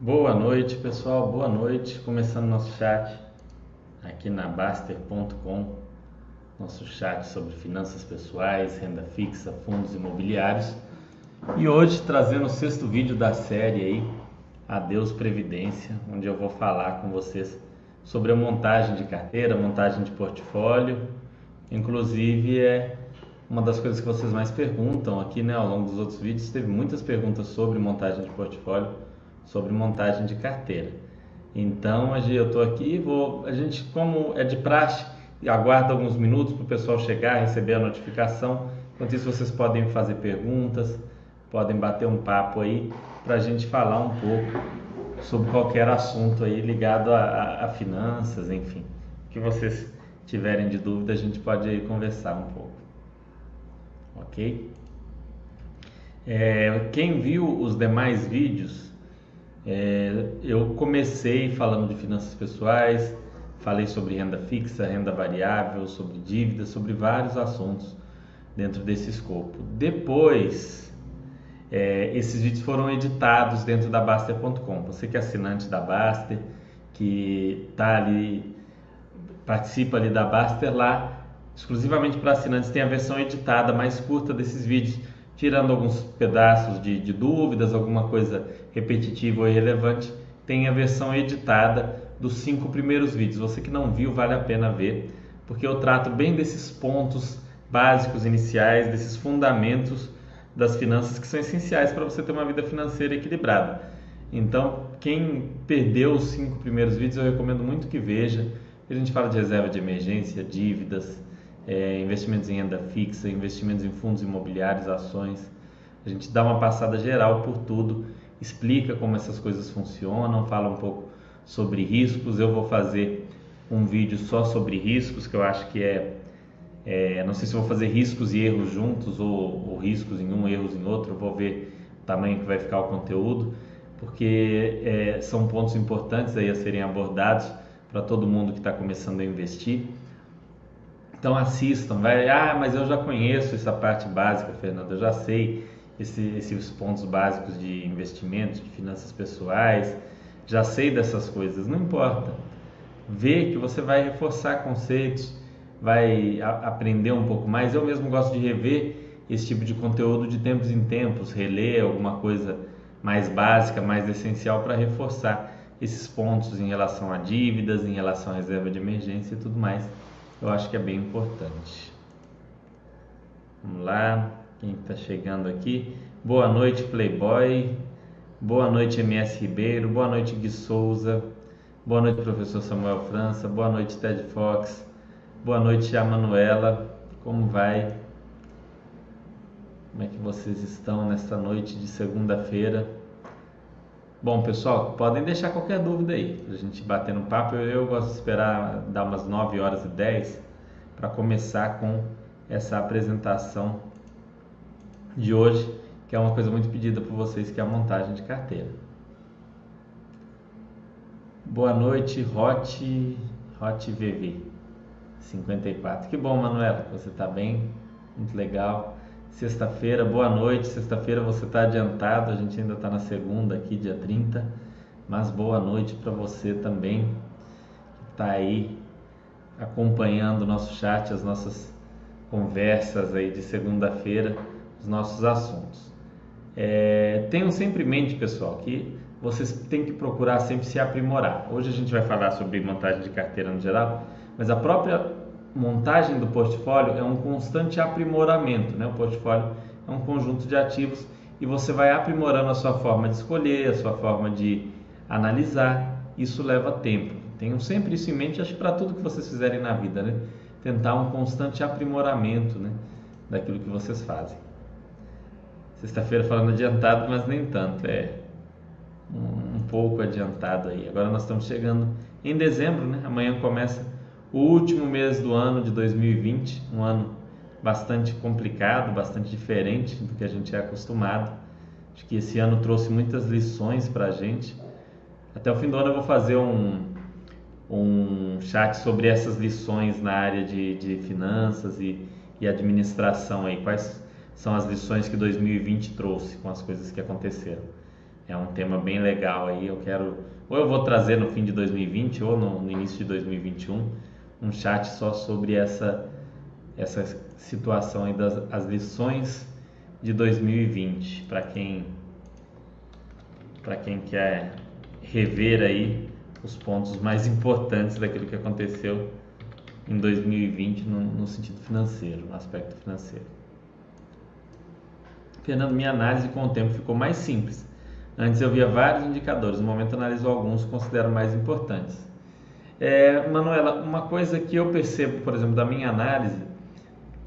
Boa noite, pessoal. Boa noite. Começando nosso chat aqui na Baster.com, nosso chat sobre finanças pessoais, renda fixa, fundos imobiliários. E hoje trazendo o sexto vídeo da série aí, Adeus Previdência, onde eu vou falar com vocês sobre a montagem de carteira, montagem de portfólio. Inclusive é uma das coisas que vocês mais perguntam aqui, né, ao longo dos outros vídeos, teve muitas perguntas sobre montagem de portfólio sobre montagem de carteira. Então, eu estou aqui, vou, a gente, como é de praxe, aguarda alguns minutos para o pessoal chegar, receber a notificação. Enquanto isso, vocês podem fazer perguntas, podem bater um papo aí para a gente falar um pouco sobre qualquer assunto aí ligado a, a, a finanças, enfim. O que vocês tiverem de dúvida, a gente pode aí conversar um pouco. Ok? É, quem viu os demais vídeos é, eu comecei falando de finanças pessoais, falei sobre renda fixa, renda variável, sobre dívidas, sobre vários assuntos dentro desse escopo. Depois, é, esses vídeos foram editados dentro da Baster.com. Você que é assinante da Baster, que está ali, participa ali da Baster lá, exclusivamente para assinantes tem a versão editada mais curta desses vídeos tirando alguns pedaços de, de dúvidas, alguma coisa repetitiva ou irrelevante, tem a versão editada dos cinco primeiros vídeos. Você que não viu, vale a pena ver, porque eu trato bem desses pontos básicos iniciais, desses fundamentos das finanças que são essenciais para você ter uma vida financeira equilibrada. Então, quem perdeu os cinco primeiros vídeos, eu recomendo muito que veja. A gente fala de reserva de emergência, dívidas, é, investimentos em renda fixa, investimentos em fundos imobiliários, ações. A gente dá uma passada geral por tudo, explica como essas coisas funcionam, fala um pouco sobre riscos. Eu vou fazer um vídeo só sobre riscos, que eu acho que é, é não sei se vou fazer riscos e erros juntos ou, ou, riscos em um, erros em outro. Eu vou ver o tamanho que vai ficar o conteúdo, porque é, são pontos importantes aí a serem abordados para todo mundo que está começando a investir. Então assistam, vai, ah, mas eu já conheço essa parte básica, Fernando, eu já sei esse, esses pontos básicos de investimentos, de finanças pessoais, já sei dessas coisas, não importa. Vê que você vai reforçar conceitos, vai a, aprender um pouco mais. Eu mesmo gosto de rever esse tipo de conteúdo de tempos em tempos, reler alguma coisa mais básica, mais essencial para reforçar esses pontos em relação a dívidas, em relação à reserva de emergência e tudo mais eu acho que é bem importante. Vamos lá, quem está chegando aqui? Boa noite, Playboy. Boa noite, MS Ribeiro. Boa noite, Gui Souza. Boa noite, professor Samuel França. Boa noite, Ted Fox. Boa noite, a Manuela. Como vai? Como é que vocês estão nesta noite de segunda-feira? Bom, pessoal, podem deixar qualquer dúvida aí, a gente bater no papo. Eu, eu gosto de esperar dar umas 9 horas e 10 para começar com essa apresentação de hoje, que é uma coisa muito pedida por vocês, que é a montagem de carteira. Boa noite, Hot, Hot VV 54. Que bom, Manuela, você está bem, muito legal. Sexta-feira, boa noite. Sexta-feira você está adiantado, a gente ainda está na segunda aqui, dia 30. Mas boa noite para você também, que está aí acompanhando o nosso chat, as nossas conversas aí de segunda-feira, os nossos assuntos. É, tenham sempre em mente, pessoal, que vocês têm que procurar sempre se aprimorar. Hoje a gente vai falar sobre montagem de carteira no geral, mas a própria montagem do portfólio é um constante aprimoramento. Né? O portfólio é um conjunto de ativos e você vai aprimorando a sua forma de escolher, a sua forma de analisar. Isso leva tempo. Tenham sempre isso em mente, acho que para tudo que vocês fizerem na vida, né? tentar um constante aprimoramento né? daquilo que vocês fazem. Sexta-feira falando adiantado, mas nem tanto, é um, pouco adiantado aí. Agora nós estamos chegando em dezembro, né? Amanhã começa o último mês do ano de 2020, um ano bastante complicado, bastante diferente do que a gente é acostumado. Acho que esse ano trouxe muitas lições para a gente. Até o fim do ano eu vou fazer um, um chat sobre essas lições na área de, de finanças e, e administração aí. Quais são as lições que 2020 trouxe com as coisas que aconteceram. é um tema bem legal aí. Eu quero, ou eu vou trazer no fim de 2020 ou no, no início de 2021, um chat só sobre essa, essa situação aí das as lições de 2020 para quem para quem quer rever aí os pontos mais importantes daquilo que aconteceu em 2020 no, no sentido financeiro, no aspecto financeiro. Fernando, minha análise com o tempo ficou mais simples. Antes eu via vários indicadores, no momento analiso alguns, considero mais importantes. É, Manuela, uma coisa que eu percebo, por exemplo, da minha análise,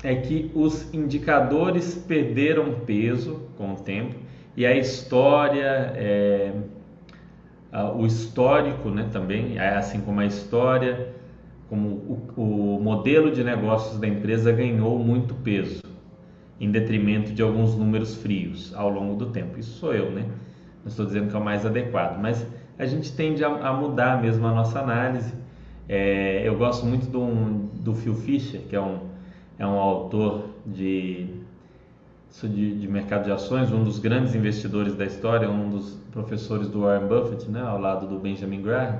é que os indicadores perderam peso com o tempo e a história, é, o histórico né, também, assim como a história, como o, o modelo de negócios da empresa ganhou muito peso em detrimento de alguns números frios ao longo do tempo. Isso sou eu, né? Não estou dizendo que é o mais adequado, mas a gente tende a, a mudar mesmo a nossa análise. É, eu gosto muito do, do Phil Fisher, que é um, é um autor de, de, de mercado de ações, um dos grandes investidores da história, um dos professores do Warren Buffett, né, ao lado do Benjamin Graham.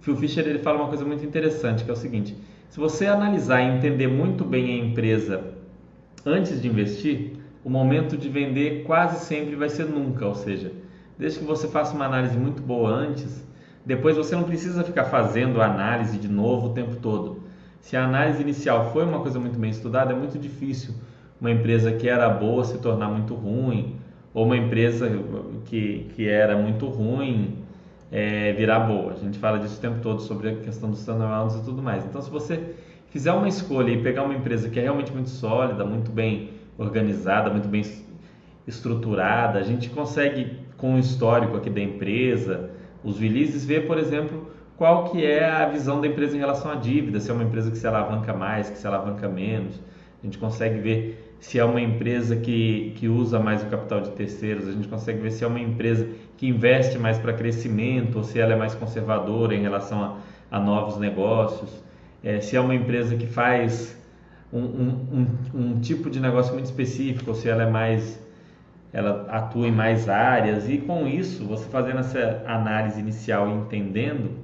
Phil Fisher ele fala uma coisa muito interessante, que é o seguinte: se você analisar e entender muito bem a empresa antes de investir, o momento de vender quase sempre vai ser nunca, ou seja, desde que você faça uma análise muito boa antes, depois você não precisa ficar fazendo a análise de novo o tempo todo. Se a análise inicial foi uma coisa muito bem estudada, é muito difícil uma empresa que era boa se tornar muito ruim, ou uma empresa que, que era muito ruim é, virar boa. A gente fala disso o tempo todo sobre a questão dos turnarounds e tudo mais. Então, se você fizer uma escolha e pegar uma empresa que é realmente muito sólida, muito bem organizada, muito bem estruturada, a gente consegue com o histórico aqui da empresa, os releases, ver, por exemplo, qual que é a visão da empresa em relação à dívida, se é uma empresa que se alavanca mais, que se alavanca menos. A gente consegue ver se é uma empresa que, que usa mais o capital de terceiros, a gente consegue ver se é uma empresa que investe mais para crescimento ou se ela é mais conservadora em relação a, a novos negócios é, se é uma empresa que faz um, um, um, um, tipo de negócio muito específico, ou se ela é mais, ela atua em mais áreas e com isso, você fazendo essa análise inicial e entendendo,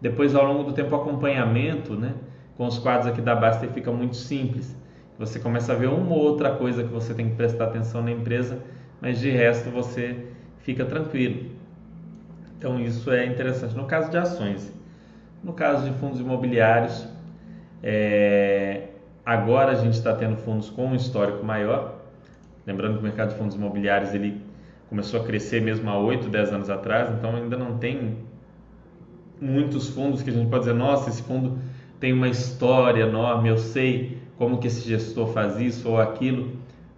depois ao longo do tempo acompanhamento, né, com os quadros aqui da Baster fica muito simples. Você começa a ver uma ou outra coisa que você tem que prestar atenção na empresa, mas de resto você fica tranquilo. Então isso é interessante. No caso de ações, no caso de fundos imobiliários, é, agora a gente está tendo fundos com um histórico maior. Lembrando que o mercado de fundos imobiliários ele começou a crescer mesmo há 8, 10 anos atrás, então ainda não tem muitos fundos que a gente pode dizer, nossa, esse fundo tem uma história enorme, eu sei como que esse gestor faz isso ou aquilo,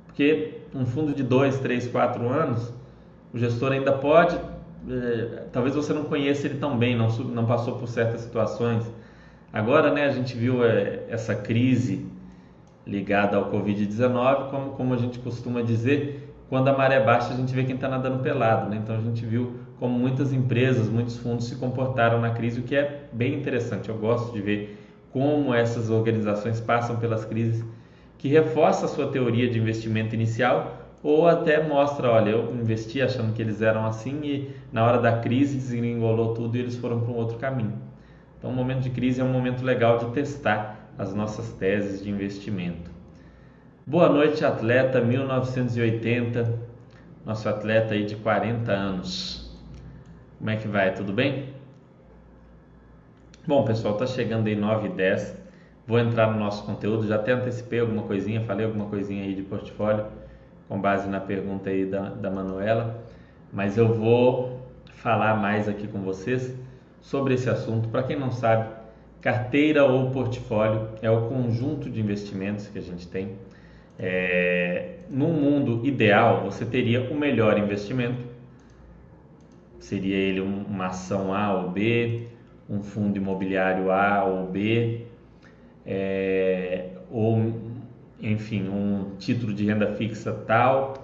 porque um fundo de 2, 3, 4 anos, o gestor ainda pode, é, talvez você não conheça ele tão bem, não, não passou por certas situações, Agora, né, a gente viu é, essa crise ligada ao Covid-19, como, como a gente costuma dizer, quando a maré baixa a gente vê quem está nadando pelado. Né? Então a gente viu como muitas empresas, muitos fundos se comportaram na crise, o que é bem interessante. Eu gosto de ver como essas organizações passam pelas crises, que reforça a sua teoria de investimento inicial ou até mostra, olha, eu investi achando que eles eram assim e na hora da crise desengolou tudo e eles foram para um outro caminho. Então, o momento de crise é um momento legal de testar as nossas teses de investimento. Boa noite, atleta 1980, nosso atleta aí de 40 anos. Como é que vai? Tudo bem? Bom, pessoal, tá chegando aí 9 e 10. Vou entrar no nosso conteúdo. Já até antecipei alguma coisinha, falei alguma coisinha aí de portfólio com base na pergunta aí da, da Manuela, mas eu vou falar mais aqui com vocês sobre esse assunto. Para quem não sabe, carteira ou portfólio é o conjunto de investimentos que a gente tem. É, num mundo ideal, você teria o melhor investimento, seria ele uma ação A ou B, um fundo imobiliário A ou B, é, ou enfim, um título de renda fixa tal,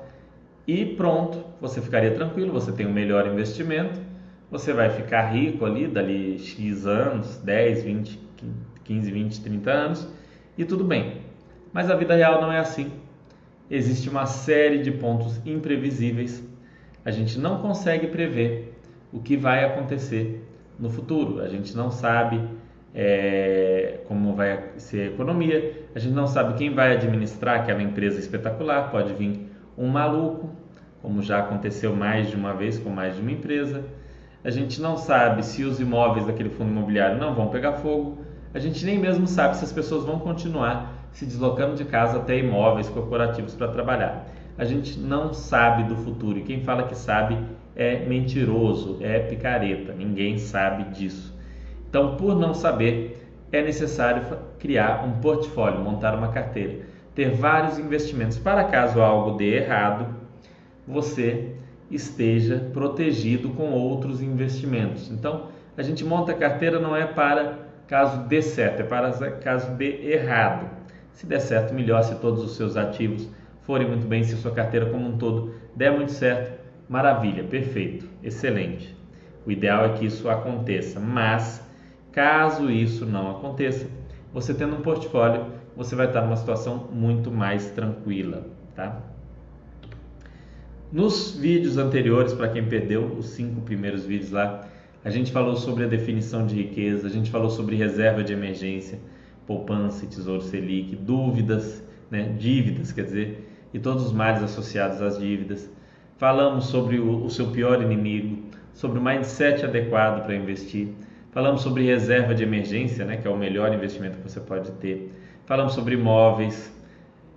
e pronto, você ficaria tranquilo, você tem o melhor investimento você vai ficar rico ali, dali X anos, 10, 20, 15, 20, 30 anos, e tudo bem. Mas a vida real não é assim. Existe uma série de pontos imprevisíveis. a gente não consegue prever o que vai acontecer no futuro. A gente não sabe é, como vai ser a economia, a gente não sabe quem vai administrar aquela empresa espetacular. Pode vir um maluco, como já aconteceu mais de uma vez com mais de uma empresa. A gente não sabe se os imóveis daquele fundo imobiliário não vão pegar fogo. A gente nem mesmo sabe se as pessoas vão continuar se deslocando de casa até imóveis corporativos para trabalhar. A gente não sabe do futuro e quem fala que sabe é mentiroso, é picareta, ninguém sabe disso. Então, por não saber, é necessário criar um portfólio, montar uma carteira, ter vários investimentos para caso algo dê errado, você esteja protegido com outros investimentos. Então, a gente monta a carteira não é para caso dê certo, é para caso dê errado. Se der certo, melhor se todos os seus ativos forem muito bem, se a sua carteira como um todo der muito certo, maravilha, perfeito, excelente. O ideal é que isso aconteça, mas caso isso não aconteça, você tendo um portfólio, você vai estar numa situação muito mais tranquila, tá? Nos vídeos anteriores, para quem perdeu os cinco primeiros vídeos lá, a gente falou sobre a definição de riqueza, a gente falou sobre reserva de emergência, poupança tesouro selic, dúvidas, né, dívidas, quer dizer, e todos os males associados às dívidas. Falamos sobre o, o seu pior inimigo, sobre o mindset adequado para investir. Falamos sobre reserva de emergência, né, que é o melhor investimento que você pode ter. Falamos sobre imóveis,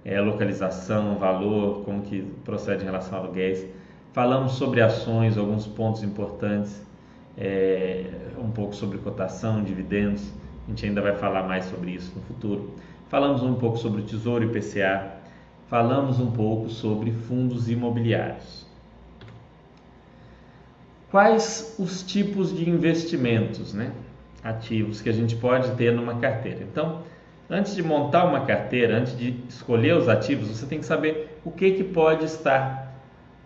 é, localização, valor, como que procede em relação a aluguéis. Falamos sobre ações, alguns pontos importantes, é, um pouco sobre cotação, dividendos. A gente ainda vai falar mais sobre isso no futuro. Falamos um pouco sobre o Tesouro e IPCA, falamos um pouco sobre fundos imobiliários. Quais os tipos de investimentos, né? Ativos que a gente pode ter numa carteira. Então, antes de montar uma carteira, antes de escolher os ativos, você tem que saber o que, que pode estar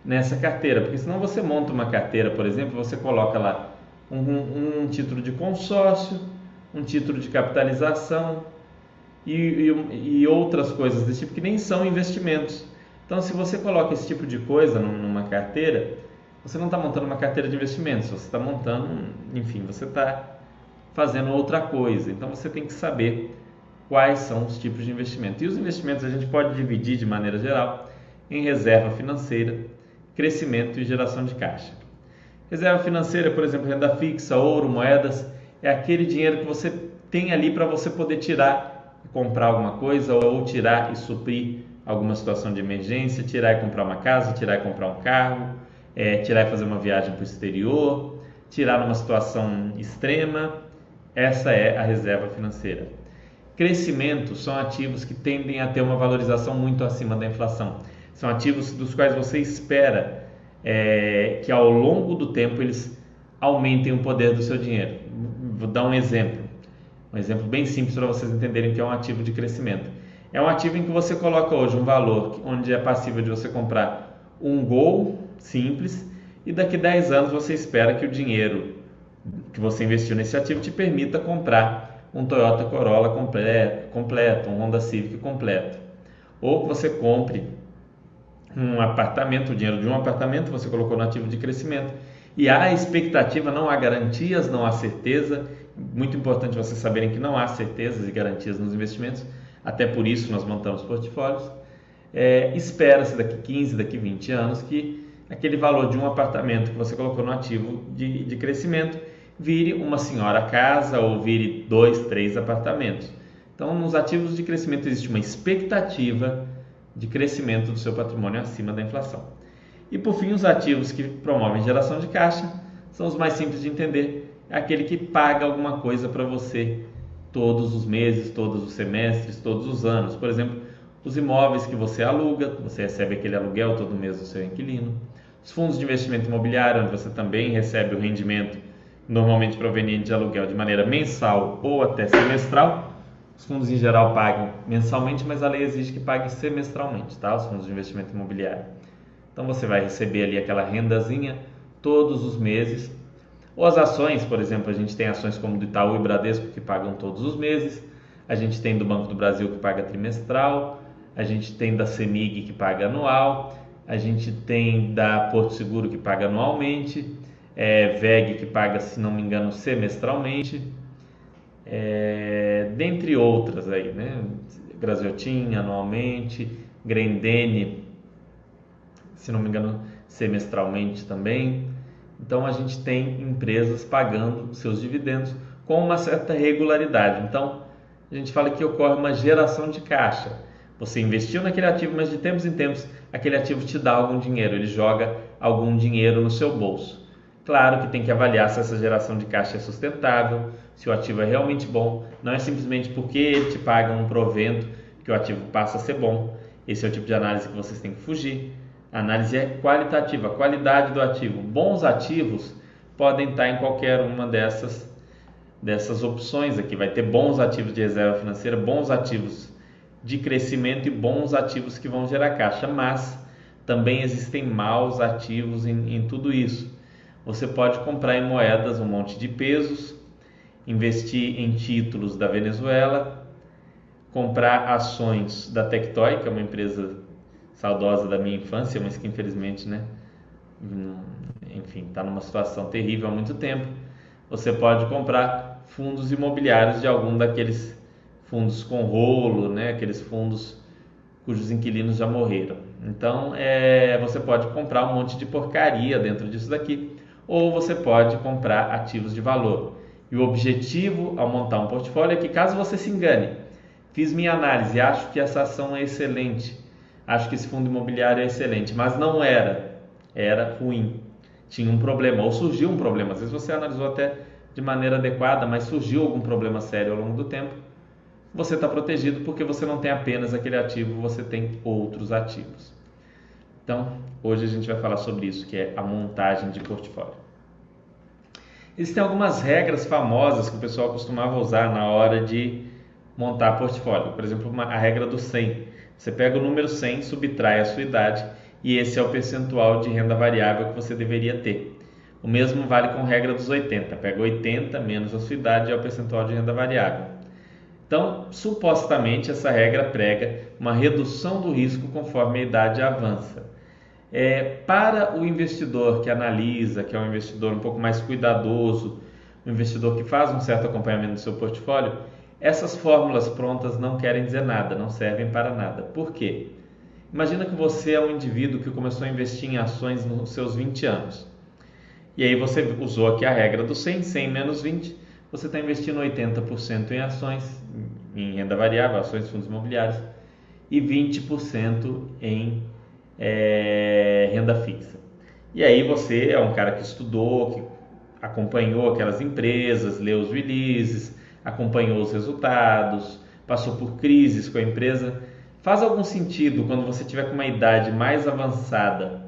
nessa carteira, porque senão você monta uma carteira, por exemplo, você coloca lá um, um, título de consórcio, um título de capitalização, e, e, e outras coisas desse tipo que nem são investimentos. Então, se você coloca esse tipo de coisa numa carteira, você não está montando uma carteira de investimentos, você está montando, enfim, você está fazendo outra coisa. Então, você tem que saber quais são os tipos de investimento. E os investimentos a gente pode dividir de maneira geral em reserva financeira, crescimento e geração de caixa. Reserva financeira, por exemplo, renda fixa, ouro, moedas, é aquele dinheiro que você tem ali para você poder tirar comprar alguma coisa ou tirar e suprir alguma situação de emergência, tirar e comprar uma casa, tirar e comprar um carro, é, tirar e fazer uma viagem para o exterior, tirar numa situação extrema. Essa é a reserva financeira. Crescimento são ativos que tendem a ter uma valorização muito acima da inflação. São ativos dos quais você espera é, que ao longo do tempo eles aumentem o poder do seu dinheiro. Vou dar um exemplo. Um exemplo bem simples para vocês entenderem que é um ativo de crescimento. É um ativo em que você coloca hoje um valor onde é passível de você comprar um Gol simples e daqui 10 anos você espera que o dinheiro que você investiu nesse ativo te permita comprar um Toyota Corolla completo, completo um Honda Civic completo. Ou que você compre um apartamento, o dinheiro de um apartamento você colocou no ativo de crescimento. E há expectativa, não há garantias, não há certeza muito importante vocês saberem que não há certezas e garantias nos investimentos, até por isso nós montamos portfólios. É, Espera-se daqui 15, daqui 20 anos que aquele valor de um apartamento que você colocou no ativo de, de crescimento vire uma senhora casa ou vire dois, três apartamentos. Então, nos ativos de crescimento existe uma expectativa de crescimento do seu patrimônio acima da inflação. E por fim, os ativos que promovem geração de caixa são os mais simples de entender é aquele que paga alguma coisa para você todos os meses, todos os semestres, todos os anos. Por exemplo, os imóveis que você aluga, você recebe aquele aluguel todo mês do seu inquilino. Os fundos de investimento imobiliário, onde você também recebe o rendimento normalmente proveniente de aluguel de maneira mensal ou até semestral. Os fundos em geral pagam mensalmente, mas a lei exige que pague semestralmente, tá? Os fundos de investimento imobiliário. Então você vai receber ali aquela rendazinha todos os meses ou as ações, por exemplo, a gente tem ações como do Itaú e Bradesco que pagam todos os meses, a gente tem do Banco do Brasil que paga trimestral, a gente tem da CEMIG que paga anual, a gente tem da Porto Seguro que paga anualmente, é, VEG que paga, se não me engano, semestralmente, é, dentre outras aí, né? Graziotin anualmente, Grendene, se não me engano, semestralmente também. Então a gente tem empresas pagando seus dividendos com uma certa regularidade. Então a gente fala que ocorre uma geração de caixa. Você investiu naquele ativo, mas de tempos em tempos aquele ativo te dá algum dinheiro, ele joga algum dinheiro no seu bolso. Claro que tem que avaliar se essa geração de caixa é sustentável, se o ativo é realmente bom. Não é simplesmente porque ele te paga um provento que o ativo passa a ser bom. Esse é o tipo de análise que vocês têm que fugir. A análise é qualitativa, a qualidade do ativo. Bons ativos podem estar em qualquer uma dessas dessas opções aqui. Vai ter bons ativos de reserva financeira, bons ativos de crescimento e bons ativos que vão gerar caixa, mas também existem maus ativos em, em tudo isso. Você pode comprar em moedas um monte de pesos, investir em títulos da Venezuela, comprar ações da Tectoy, que é uma empresa saudosa da minha infância, mas que infelizmente, né, enfim, está numa situação terrível há muito tempo. Você pode comprar fundos imobiliários de algum daqueles fundos com rolo, né, aqueles fundos cujos inquilinos já morreram. Então, é, você pode comprar um monte de porcaria dentro disso daqui, ou você pode comprar ativos de valor. E o objetivo ao montar um portfólio é que, caso você se engane, fiz minha análise, acho que essa ação é excelente, acho que esse fundo imobiliário é excelente, mas não era, era ruim, tinha um problema, ou surgiu um problema. Às vezes você analisou até de maneira adequada, mas surgiu algum problema sério ao longo do tempo. Você está protegido porque você não tem apenas aquele ativo, você tem outros ativos. Então, hoje a gente vai falar sobre isso, que é a montagem de portfólio. Existem algumas regras famosas que o pessoal costumava usar na hora de montar portfólio. Por exemplo, uma, a regra do 100. Você pega o número 100, subtrai a sua idade e esse é o percentual de renda variável que você deveria ter. O mesmo vale com a regra dos 80. Pega 80 menos a sua idade é o percentual de renda variável. Então, supostamente, essa regra prega uma redução do risco conforme a idade avança. É, para o investidor que analisa, que é um investidor um pouco mais cuidadoso, um investidor que faz um certo acompanhamento do seu portfólio, essas fórmulas prontas não querem dizer nada, não servem para nada. Por quê? Imagina que você é um indivíduo que começou a investir em ações nos seus 20 anos. E aí você usou aqui a regra do 100, 100 menos 20, você está investindo 80% em ações, em renda variável, ações, fundos imobiliários, e 20% em é, renda fixa. E aí você é um cara que estudou, que acompanhou aquelas empresas, leu os releases, acompanhou os resultados, passou por crises com a empresa. Faz algum sentido quando você tiver com uma idade mais avançada,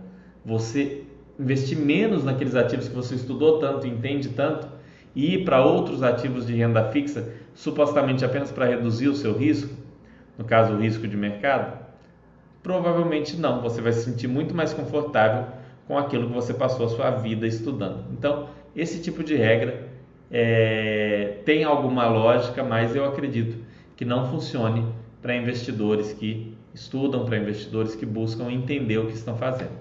você investir menos naqueles ativos que você estudou tanto, entende tanto, e ir para outros ativos de renda fixa, supostamente apenas para reduzir o seu risco, no caso o risco de mercado? Provavelmente não, você vai se sentir muito mais confortável com aquilo que você passou a sua vida estudando. Então, esse tipo de regra é, tem alguma lógica, mas eu acredito que não funcione para investidores que estudam, para investidores que buscam entender o que estão fazendo.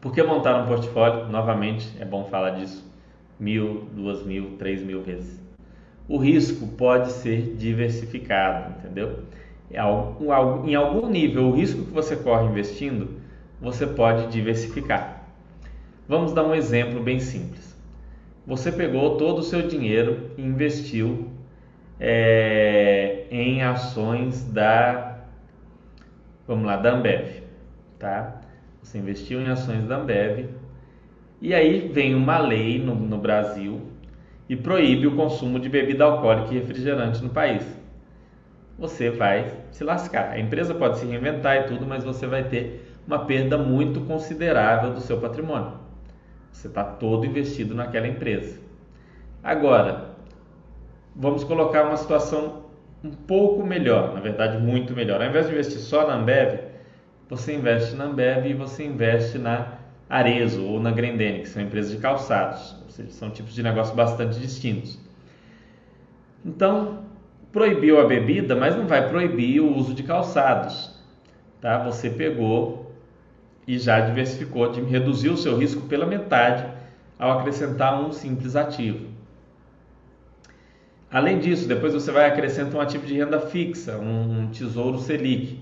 Por que montar um portfólio? Novamente, é bom falar disso mil, duas mil, três mil vezes. O risco pode ser diversificado, entendeu? É em algum nível, o risco que você corre investindo, você pode diversificar. Vamos dar um exemplo bem simples. Você pegou todo o seu dinheiro e investiu é, em ações da, vamos lá, da Ambev, tá? Você investiu em ações da Ambev e aí vem uma lei no, no Brasil e proíbe o consumo de bebida alcoólica e refrigerante no país você vai se lascar. A empresa pode se reinventar e tudo, mas você vai ter uma perda muito considerável do seu patrimônio. Você está todo investido naquela empresa. Agora, vamos colocar uma situação um pouco melhor, na verdade, muito melhor. Ao invés de investir só na Ambev, você investe na Ambev e você investe na Arezo ou na Grendene, que são empresas de calçados, ou seja, são tipos de negócio bastante distintos. Então, proibiu a bebida, mas não vai proibir o uso de calçados. Tá? Você pegou e já diversificou, reduziu o seu risco pela metade ao acrescentar um simples ativo. Além disso, depois você vai acrescentar um ativo de renda fixa, um tesouro Selic.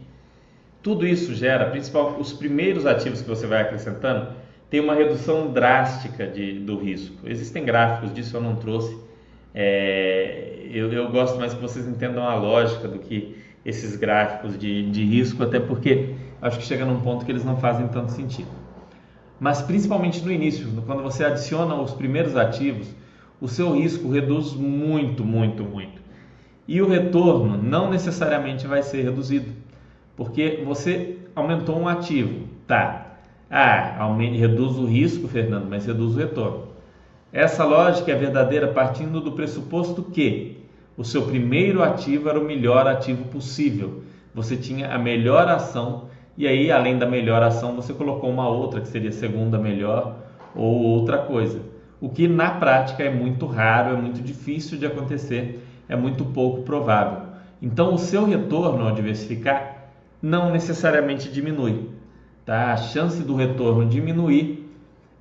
Tudo isso gera, principalmente os primeiros ativos que você vai acrescentando, tem uma redução drástica de, do risco. Existem gráficos disso, eu não trouxe. É, eu, eu, gosto mais que vocês entendam a lógica do que esses gráficos de, de risco, até porque acho que chega num ponto que eles não fazem tanto sentido. Mas principalmente no início, quando você adiciona os primeiros ativos, o seu risco reduz muito, muito, muito. E o retorno não necessariamente vai ser reduzido, porque você aumentou um ativo, tá? Ah, aumente, reduz o risco, Fernando, mas reduz o retorno. Essa lógica é verdadeira partindo do pressuposto que o seu primeiro ativo era o melhor ativo possível. Você tinha a melhor ação e aí, além da melhor ação, você colocou uma outra que seria segunda melhor ou outra coisa. O que na prática é muito raro, é muito difícil de acontecer, é muito pouco provável. Então, o seu retorno ao diversificar não necessariamente diminui. Tá? A chance do retorno diminuir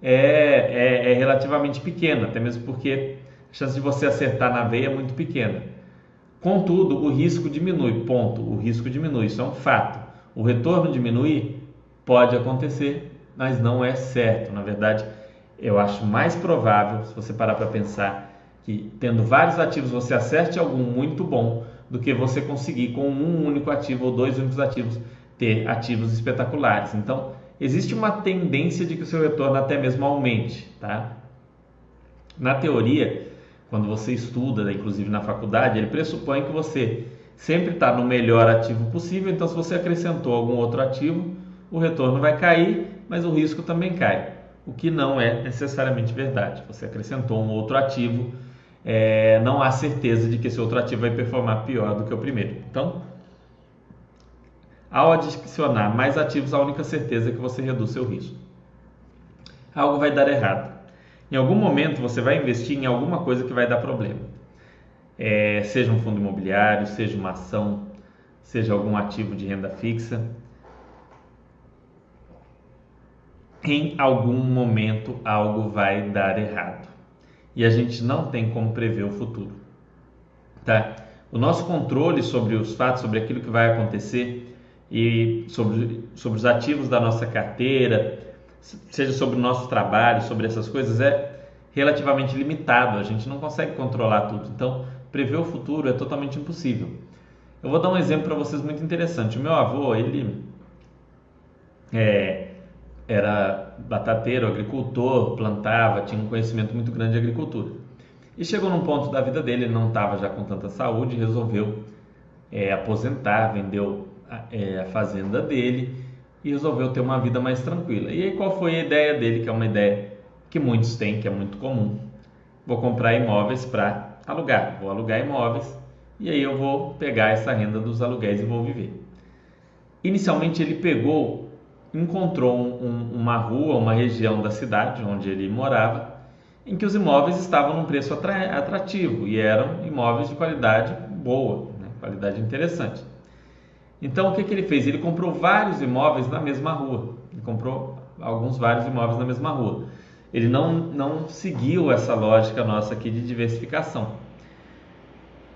é, é, é relativamente pequena, até mesmo porque a chance de você acertar na veia é muito pequena. Contudo, o risco diminui, ponto. O risco diminui, isso é um fato. O retorno diminuir pode acontecer, mas não é certo. Na verdade, eu acho mais provável, se você parar para pensar, que tendo vários ativos você acerte algum muito bom do que você conseguir com um único ativo ou dois únicos ativos ter ativos espetaculares. Então, existe uma tendência de que o seu retorno até mesmo aumente, tá? Na teoria, quando você estuda, inclusive na faculdade, ele pressupõe que você sempre está no melhor ativo possível. Então, se você acrescentou algum outro ativo, o retorno vai cair, mas o risco também cai. O que não é necessariamente verdade. Você acrescentou um outro ativo, é, não há certeza de que esse outro ativo vai performar pior do que o primeiro. Então, ao adicionar mais ativos, a única certeza é que você reduz seu risco. Algo vai dar errado. Em algum momento você vai investir em alguma coisa que vai dar problema. É, seja um fundo imobiliário, seja uma ação, seja algum ativo de renda fixa. Em algum momento algo vai dar errado. E a gente não tem como prever o futuro. Tá? O nosso controle sobre os fatos, sobre aquilo que vai acontecer e sobre, sobre os ativos da nossa carteira, seja sobre o nosso trabalho, sobre essas coisas, é relativamente limitado. A gente não consegue controlar tudo. Então, prever o futuro é totalmente impossível. Eu vou dar um exemplo para vocês muito interessante. O meu avô, ele é, era batateiro, agricultor, plantava, tinha um conhecimento muito grande de agricultura. E chegou num ponto da vida dele, ele não estava já com tanta saúde, resolveu é, aposentar, vendeu a, é, a fazenda dele e resolveu ter uma vida mais tranquila. E aí qual foi a ideia dele, que é uma ideia que muitos têm, que é muito comum? Vou comprar imóveis para alugar, vou alugar imóveis e aí eu vou pegar essa renda dos aluguéis e vou viver. Inicialmente ele pegou, encontrou um, uma rua, uma região da cidade onde ele morava, em que os imóveis estavam num preço atrativo e eram imóveis de qualidade boa, né? qualidade interessante. Então o que, que ele fez? Ele comprou vários imóveis na mesma rua. Ele comprou alguns vários imóveis na mesma rua. Ele não, não seguiu essa lógica nossa aqui de diversificação.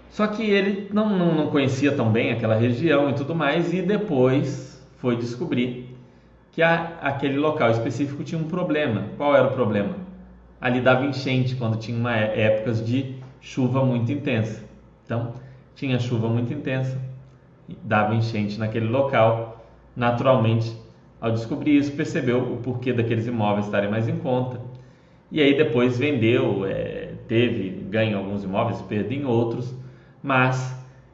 Só que ele não, não, não conhecia tão bem aquela região e tudo mais, e depois foi descobrir que a, aquele local específico tinha um problema. Qual era o problema? Ali dava enchente quando tinha uma, é, épocas de chuva muito intensa. Então, tinha chuva muito intensa, dava enchente naquele local, naturalmente, ao descobrir isso, percebeu o porquê daqueles imóveis estarem mais em conta e aí depois vendeu, é, teve ganho em alguns imóveis, perda em outros, mas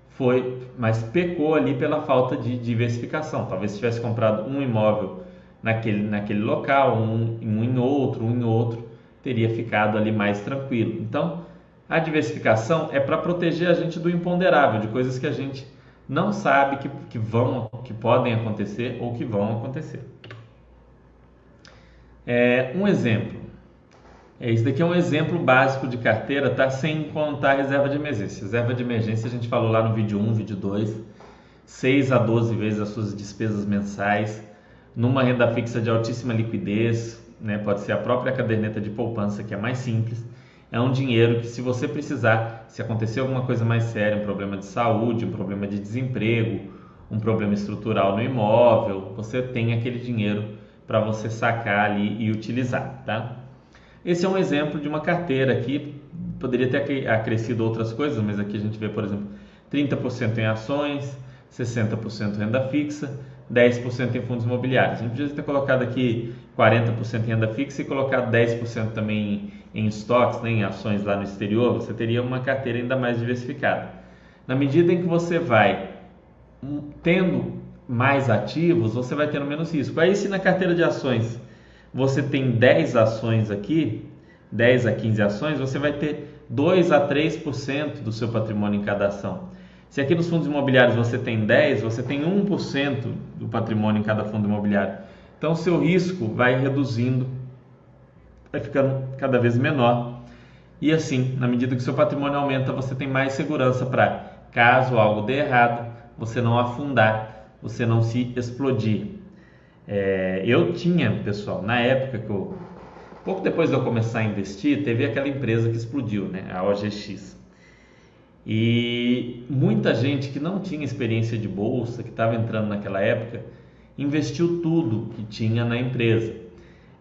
foi, mas pecou ali pela falta de diversificação. Talvez tivesse comprado um imóvel naquele, naquele local, um, um em outro, um em outro, teria ficado ali mais tranquilo. Então, a diversificação é para proteger a gente do imponderável, de coisas que a gente não sabe que, que vão, que podem acontecer ou que vão acontecer. É, um exemplo. É, isso daqui é um exemplo básico de carteira, tá? Sem contar reserva de emergência. Reserva de emergência a gente falou lá no vídeo 1, vídeo 2, 6 a 12 vezes as suas despesas mensais. numa renda fixa de altíssima liquidez, né? pode ser a própria caderneta de poupança, que é mais simples. É um dinheiro que, se você precisar, se acontecer alguma coisa mais séria, um problema de saúde, um problema de desemprego, um problema estrutural no imóvel, você tem aquele dinheiro para você sacar ali e utilizar, tá? Esse é um exemplo de uma carteira aqui, poderia ter acrescido outras coisas, mas aqui a gente vê, por exemplo, 30% em ações, 60% renda fixa, 10% em fundos imobiliários. A gente podia ter colocado aqui 40% em renda fixa e colocado 10% também em, em estoques, né, em ações lá no exterior, você teria uma carteira ainda mais diversificada. Na medida em que você vai tendo mais ativos, você vai tendo menos risco. Aí, se na carteira de ações você tem 10 ações aqui, 10 a 15 ações, você vai ter 2 a 3% do seu patrimônio em cada ação. Se aqui nos fundos imobiliários você tem 10, você tem 1% do patrimônio em cada fundo imobiliário. Então, seu risco vai reduzindo, vai ficando cada vez menor. E assim, na medida que seu patrimônio aumenta, você tem mais segurança para, caso algo dê errado, você não afundar, você não se explodir. É, eu tinha, pessoal, na época que eu, pouco depois de eu começar a investir, teve aquela empresa que explodiu, né, a OGX. E muita gente que não tinha experiência de bolsa, que estava entrando naquela época, investiu tudo que tinha na empresa.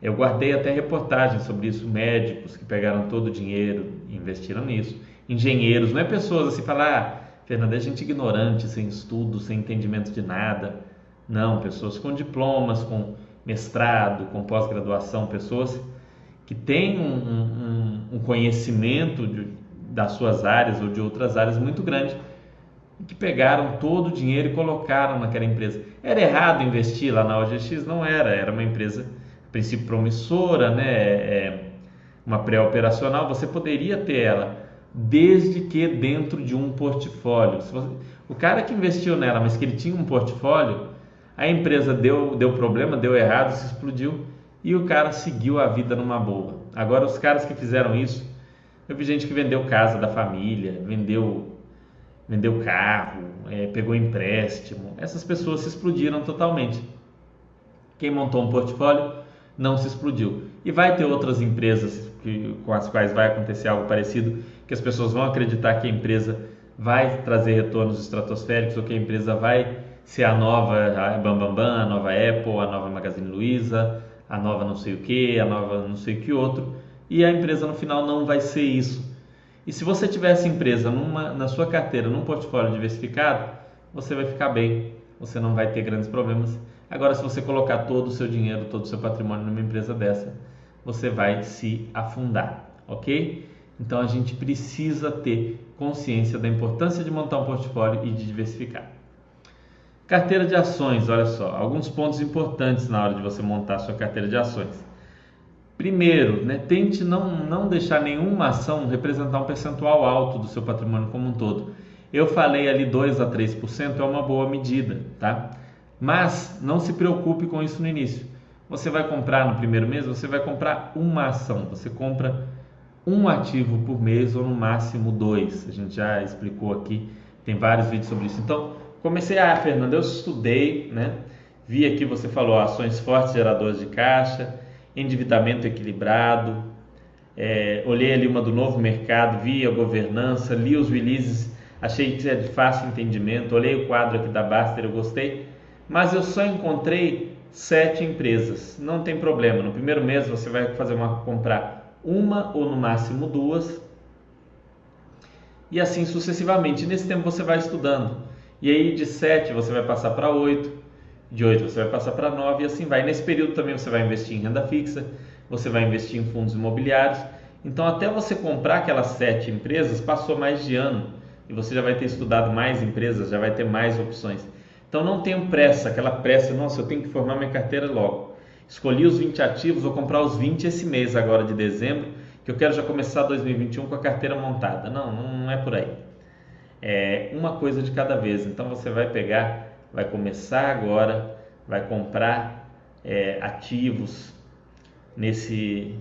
Eu guardei até reportagens sobre isso, médicos que pegaram todo o dinheiro e investiram nisso, engenheiros, não é pessoas assim falar, ah, Fernanda, é gente ignorante, sem estudo, sem entendimento de nada. Não, pessoas com diplomas, com mestrado, com pós-graduação, pessoas que têm um, um, um conhecimento de, das suas áreas ou de outras áreas muito grande que pegaram todo o dinheiro e colocaram naquela empresa. Era errado investir lá na OGX? Não era, era uma empresa, princípio, promissora, né? É, uma pré-operacional, você poderia ter ela, desde que dentro de um portfólio. Você, o cara que investiu nela, mas que ele tinha um portfólio, a empresa deu, deu problema, deu errado, se explodiu e o cara seguiu a vida numa boa. Agora, os caras que fizeram isso, eu vi gente que vendeu casa da família, vendeu, vendeu carro, é, pegou empréstimo. Essas pessoas se explodiram totalmente. Quem montou um portfólio não se explodiu. E vai ter outras empresas que, com as quais vai acontecer algo parecido, que as pessoas vão acreditar que a empresa vai trazer retornos estratosféricos ou que a empresa vai ser a nova Bambambam, Bam Bam, a nova Apple, a nova Magazine Luiza, a nova não sei o que, a nova não sei o que outro, e a empresa no final não vai ser isso. E se você tiver essa empresa numa, na sua carteira, num portfólio diversificado, você vai ficar bem, você não vai ter grandes problemas. Agora, se você colocar todo o seu dinheiro, todo o seu patrimônio numa empresa dessa, você vai se afundar, ok? Então a gente precisa ter consciência da importância de montar um portfólio e de diversificar. Carteira de ações, olha só, alguns pontos importantes na hora de você montar sua carteira de ações. Primeiro, né, tente não, não deixar nenhuma ação representar um percentual alto do seu patrimônio como um todo. Eu falei ali 2 a 3% é uma boa medida, tá? Mas não se preocupe com isso no início. Você vai comprar no primeiro mês, você vai comprar uma ação, você compra um ativo por mês ou no máximo dois. A gente já explicou aqui, tem vários vídeos sobre isso. Então, comecei, ah, Fernando, eu estudei, né? Vi aqui, você falou ações fortes geradoras de caixa, endividamento equilibrado, é, olhei ali uma do novo mercado, vi a governança, li os releases, achei que é de fácil entendimento, olhei o quadro aqui da Baster, eu gostei, mas eu só encontrei sete empresas. Não tem problema, no primeiro mês você vai fazer uma comprar uma ou no máximo duas, e assim sucessivamente. Nesse tempo você vai estudando. E aí de 7 você vai passar para 8, de 8 você vai passar para 9 e assim vai. Nesse período também você vai investir em renda fixa, você vai investir em fundos imobiliários. Então até você comprar aquelas 7 empresas, passou mais de ano e você já vai ter estudado mais empresas, já vai ter mais opções. Então não tenha pressa, aquela pressa, nossa, eu tenho que formar minha carteira logo. Escolhi os 20 ativos, vou comprar os 20 esse mês agora de dezembro, que eu quero já começar 2021 com a carteira montada. Não, não é por aí é, uma coisa de cada vez. Então você vai pegar, vai começar agora, vai comprar é, ativos nesse,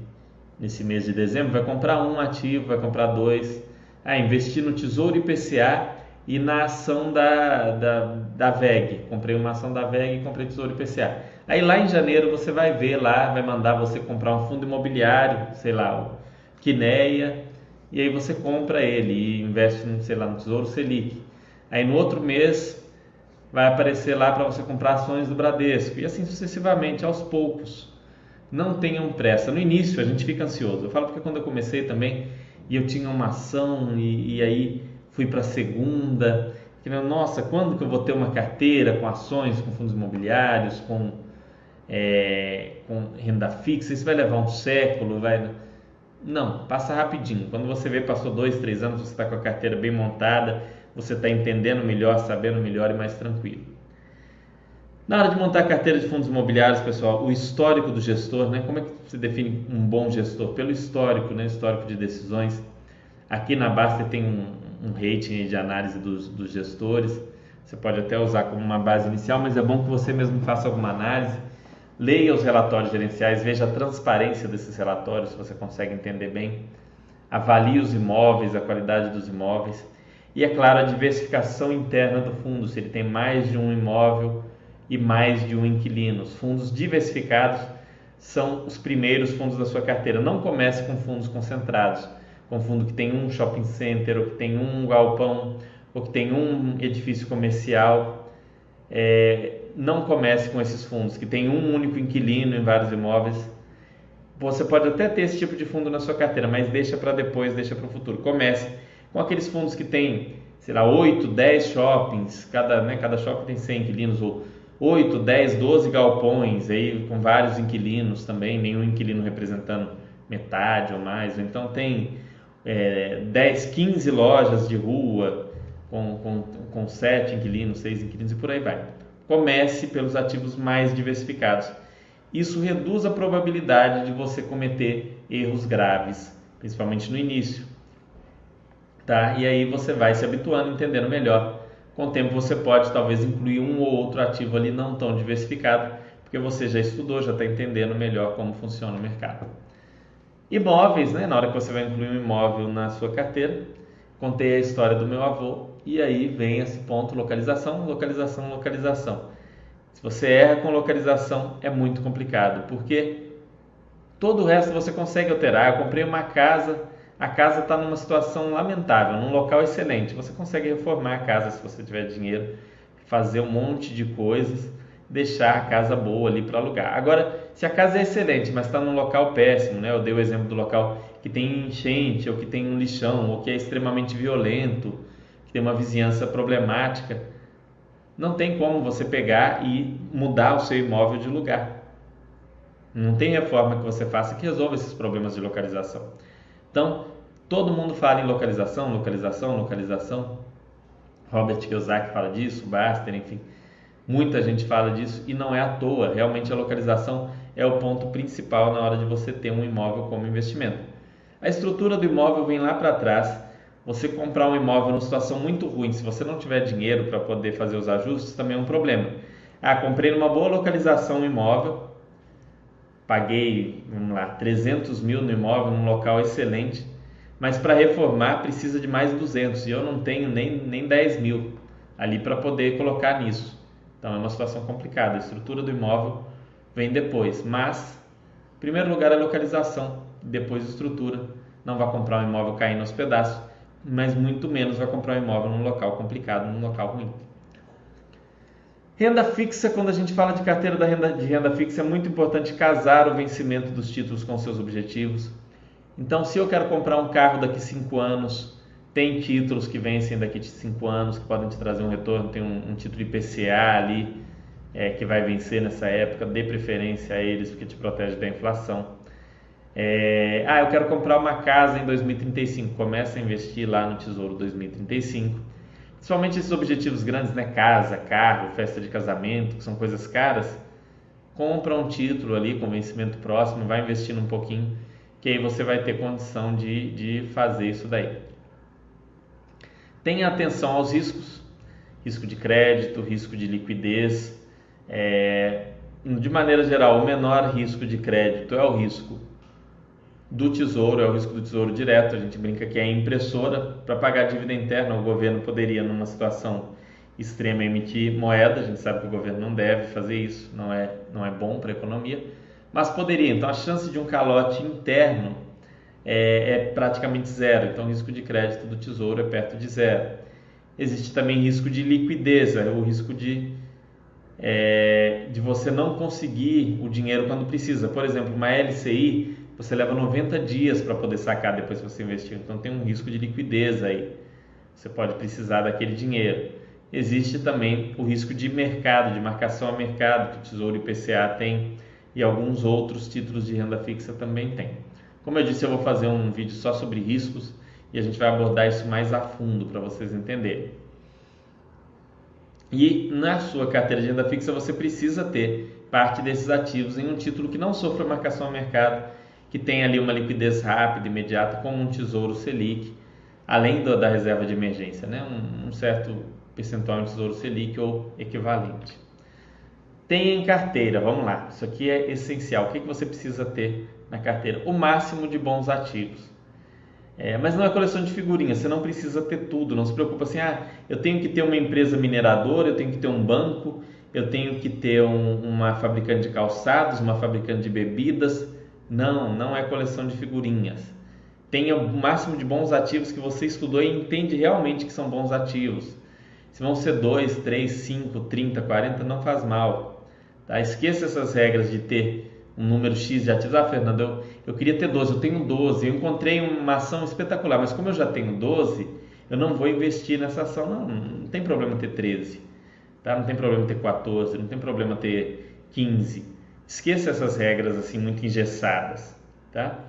nesse mês de dezembro, vai comprar um ativo, vai comprar dois, ah, investir no Tesouro IPCA e na ação da, da, da VEG, comprei uma ação da VEG e comprei Tesouro IPCA. Aí lá em janeiro você vai ver lá, vai mandar você comprar um fundo imobiliário, sei lá, o Quineia, e aí você compra ele e investe, sei lá, no Tesouro Selic. Aí no outro mês vai aparecer lá para você comprar ações do Bradesco e assim sucessivamente, aos poucos. Não tenham pressa. No início a gente fica ansioso. Eu falo porque quando eu comecei também e eu tinha uma ação e, e aí fui para a segunda, que nossa, quando que eu vou ter uma carteira com ações, com fundos imobiliários, com, é, com renda fixa? Isso vai levar um século, vai não, passa rapidinho. Quando você vê, passou dois, três anos, você está com a carteira bem montada, você está entendendo melhor, sabendo melhor e mais tranquilo. Na hora de montar a carteira de fundos imobiliários, pessoal, o histórico do gestor, né? Como é que se define um bom gestor? Pelo histórico, né? Histórico de decisões. Aqui na Basta tem um, um rating de análise dos, dos gestores. Você pode até usar como uma base inicial, mas é bom que você mesmo faça alguma análise Leia os relatórios gerenciais, veja a transparência desses relatórios, se você consegue entender bem. Avalie os imóveis, a qualidade dos imóveis. E, é claro, a diversificação interna do fundo, se ele tem mais de um imóvel e mais de um inquilino. Os fundos diversificados são os primeiros fundos da sua carteira. Não comece com fundos concentrados, com fundo que tem um shopping center, ou que tem um galpão, ou que tem um edifício comercial. É, não comece com esses fundos que tem um único inquilino em vários imóveis. Você pode até ter esse tipo de fundo na sua carteira, mas deixa para depois, deixa para o futuro. Comece com aqueles fundos que tem, sei lá, 8, 10 shoppings, cada, né, cada shopping tem 100 inquilinos, ou 8, 10, 12 galpões, aí com vários inquilinos também, nenhum inquilino representando metade ou mais. Então tem é, 10, 15 lojas de rua com, com, com 7 inquilinos, 6 inquilinos e por aí vai comece pelos ativos mais diversificados. Isso reduz a probabilidade de você cometer erros graves, principalmente no início. Tá? E aí você vai se habituando, entendendo melhor. Com o tempo você pode talvez incluir um ou outro ativo ali não tão diversificado, porque você já estudou, já está entendendo melhor como funciona o mercado. Imóveis, né? Na hora que você vai incluir um imóvel na sua carteira, contei a história do meu avô e aí vem esse ponto localização, localização, localização. Se você erra com localização é muito complicado, porque todo o resto você consegue alterar. Eu comprei uma casa, a casa está numa situação lamentável, num local excelente. Você consegue reformar a casa se você tiver dinheiro, fazer um monte de coisas, deixar a casa boa ali para alugar. Agora, se a casa é excelente, mas está num local péssimo, né? Eu dei o exemplo do local que tem enchente, ou que tem um lixão, ou que é extremamente violento, que tem uma vizinhança problemática, não tem como você pegar e mudar o seu imóvel de lugar. Não tem reforma que você faça que resolva esses problemas de localização. Então, todo mundo fala em localização, localização, localização. Robert Kiyosaki fala disso, Baster, enfim. Muita gente fala disso e não é à toa. Realmente a localização é o ponto principal na hora de você ter um imóvel como investimento. A estrutura do imóvel vem lá para trás. Você comprar um imóvel numa situação muito ruim, se você não tiver dinheiro para poder fazer os ajustes, também é um problema. Ah, comprei numa boa localização um imóvel, paguei, vamos lá, 300 mil no imóvel, num local excelente, mas para reformar precisa de mais 200 e eu não tenho nem, nem 10 mil ali para poder colocar nisso. Então é uma situação complicada. A estrutura do imóvel vem depois, mas em primeiro lugar a localização, depois a estrutura. Não vai comprar um imóvel caindo aos pedaços, mas muito menos vai comprar um imóvel num local complicado, num local ruim. Renda fixa, quando a gente fala de carteira da renda, de renda fixa, é muito importante casar o vencimento dos títulos com seus objetivos. Então, se eu quero comprar um carro daqui 5 anos, tem títulos que vencem daqui a 5 anos, que podem te trazer um retorno, tem um, um título IPCA ali, é, que vai vencer nessa época, dê preferência a eles, porque te protege da inflação. É, ah, eu quero comprar uma casa em 2035, começa a investir lá no Tesouro 2035. Principalmente esses objetivos grandes, né? Casa, carro, festa de casamento, que são coisas caras. Compra um título ali com vencimento próximo, vai investindo um pouquinho, que aí você vai ter condição de, de fazer isso daí. Tenha atenção aos riscos, risco de crédito, risco de liquidez. É, de maneira geral, o menor risco de crédito é o risco do Tesouro, é o risco do Tesouro direto. A gente brinca que é a impressora para pagar dívida interna. O governo poderia, numa situação extremo é emitir moeda, a gente sabe que o governo não deve fazer isso, não é, não é bom para a economia, mas poderia. Então a chance de um calote interno é, é praticamente zero, então o risco de crédito do tesouro é perto de zero. Existe também risco de liquidez, é o risco de, é, de você não conseguir o dinheiro quando precisa. Por exemplo, uma LCI, você leva 90 dias para poder sacar depois que você investiu, então tem um risco de liquidez aí. Você pode precisar daquele dinheiro existe também o risco de mercado, de marcação a mercado, que o Tesouro IPCA tem e alguns outros títulos de renda fixa também tem. Como eu disse, eu vou fazer um vídeo só sobre riscos e a gente vai abordar isso mais a fundo para vocês entenderem. E na sua carteira de renda fixa você precisa ter parte desses ativos em um título que não sofra marcação a mercado, que tenha ali uma liquidez rápida, imediata, como um Tesouro Selic, além da reserva de emergência, né? um, um certo percentual de Tesouro Selic ou equivalente. Tenha em carteira, vamos lá, isso aqui é essencial. O que, que você precisa ter na carteira? O máximo de bons ativos. É, mas não é coleção de figurinhas, você não precisa ter tudo, não se preocupa assim, ah, eu tenho que ter uma empresa mineradora, eu tenho que ter um banco, eu tenho que ter um, uma fabricante de calçados, uma fabricante de bebidas. Não, não é coleção de figurinhas. Tenha o máximo de bons ativos que você estudou e entende realmente que são bons ativos. Se vão ser 2, 3, 5, 30, 40, não faz mal. Tá? Esqueça essas regras de ter um número X de ativos. Ah, Fernando, eu, eu queria ter 12, eu tenho 12. Eu encontrei uma ação espetacular, mas como eu já tenho 12, eu não vou investir nessa ação. Não, não tem problema ter 13, tá? não tem problema ter 14, não tem problema ter 15. Esqueça essas regras assim muito engessadas. Tá?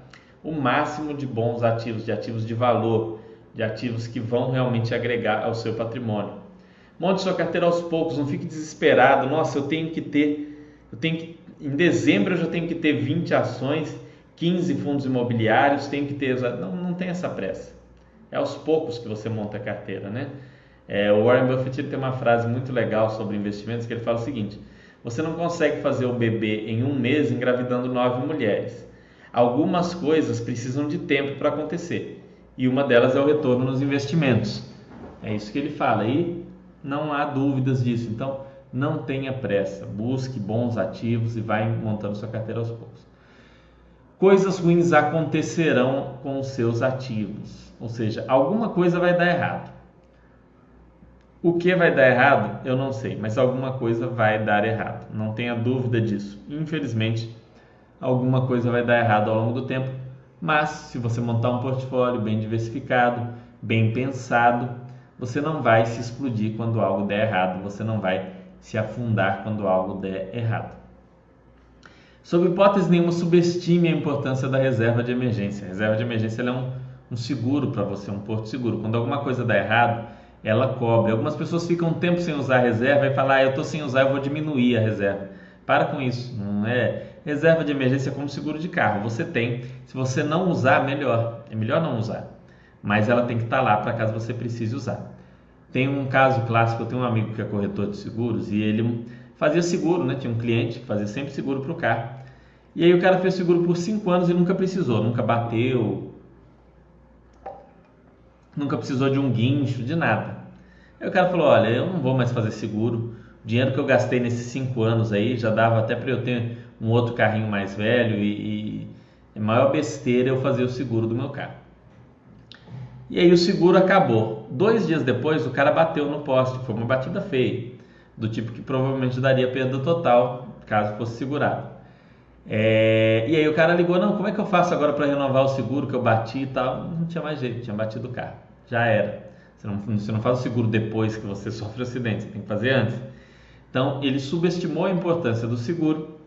O máximo de bons ativos, de ativos de valor, de ativos que vão realmente agregar ao seu patrimônio. Monte sua carteira aos poucos, não fique desesperado. Nossa, eu tenho que ter, eu tenho que, em dezembro eu já tenho que ter 20 ações, 15 fundos imobiliários, tenho que ter. Não, não tem essa pressa. É aos poucos que você monta a carteira, né? É, o Warren Buffett tem uma frase muito legal sobre investimentos que ele fala o seguinte: você não consegue fazer o bebê em um mês engravidando nove mulheres. Algumas coisas precisam de tempo para acontecer e uma delas é o retorno nos investimentos. É isso que ele fala. E não há dúvidas disso. Então, não tenha pressa, busque bons ativos e vai montando sua carteira aos poucos. Coisas ruins acontecerão com os seus ativos, ou seja, alguma coisa vai dar errado. O que vai dar errado, eu não sei, mas alguma coisa vai dar errado, não tenha dúvida disso. Infelizmente, alguma coisa vai dar errado ao longo do tempo, mas se você montar um portfólio bem diversificado, bem pensado, você não vai se explodir quando algo der errado, você não vai se afundar quando algo der errado. Sob hipótese nenhuma, subestime a importância da reserva de emergência. A reserva de emergência é um, um seguro para você, um porto seguro. Quando alguma coisa dá errado, ela cobre. Algumas pessoas ficam um tempo sem usar a reserva e falam, ah, eu estou sem usar, eu vou diminuir a reserva. Para com isso, não é? Reserva de emergência é como seguro de carro. Você tem, se você não usar, melhor. É melhor não usar. Mas ela tem que estar tá lá para caso você precise usar. Tem um caso clássico, eu tenho um amigo que é corretor de seguros e ele fazia seguro, né? Tinha um cliente que fazia sempre seguro para o carro. E aí o cara fez seguro por 5 anos e nunca precisou, nunca bateu, nunca precisou de um guincho, de nada. Aí o cara falou: Olha, eu não vou mais fazer seguro. O dinheiro que eu gastei nesses 5 anos aí já dava até para eu ter um outro carrinho mais velho e, e é maior besteira eu fazer o seguro do meu carro. E aí o seguro acabou. Dois dias depois, o cara bateu no poste. Foi uma batida feia, do tipo que provavelmente daria perda total caso fosse segurado. É... E aí o cara ligou: Não, como é que eu faço agora para renovar o seguro que eu bati e tal? Não tinha mais jeito, tinha batido o carro. Já era. Você não, você não faz o seguro depois que você sofre o acidente, você tem que fazer antes. Então ele subestimou a importância do seguro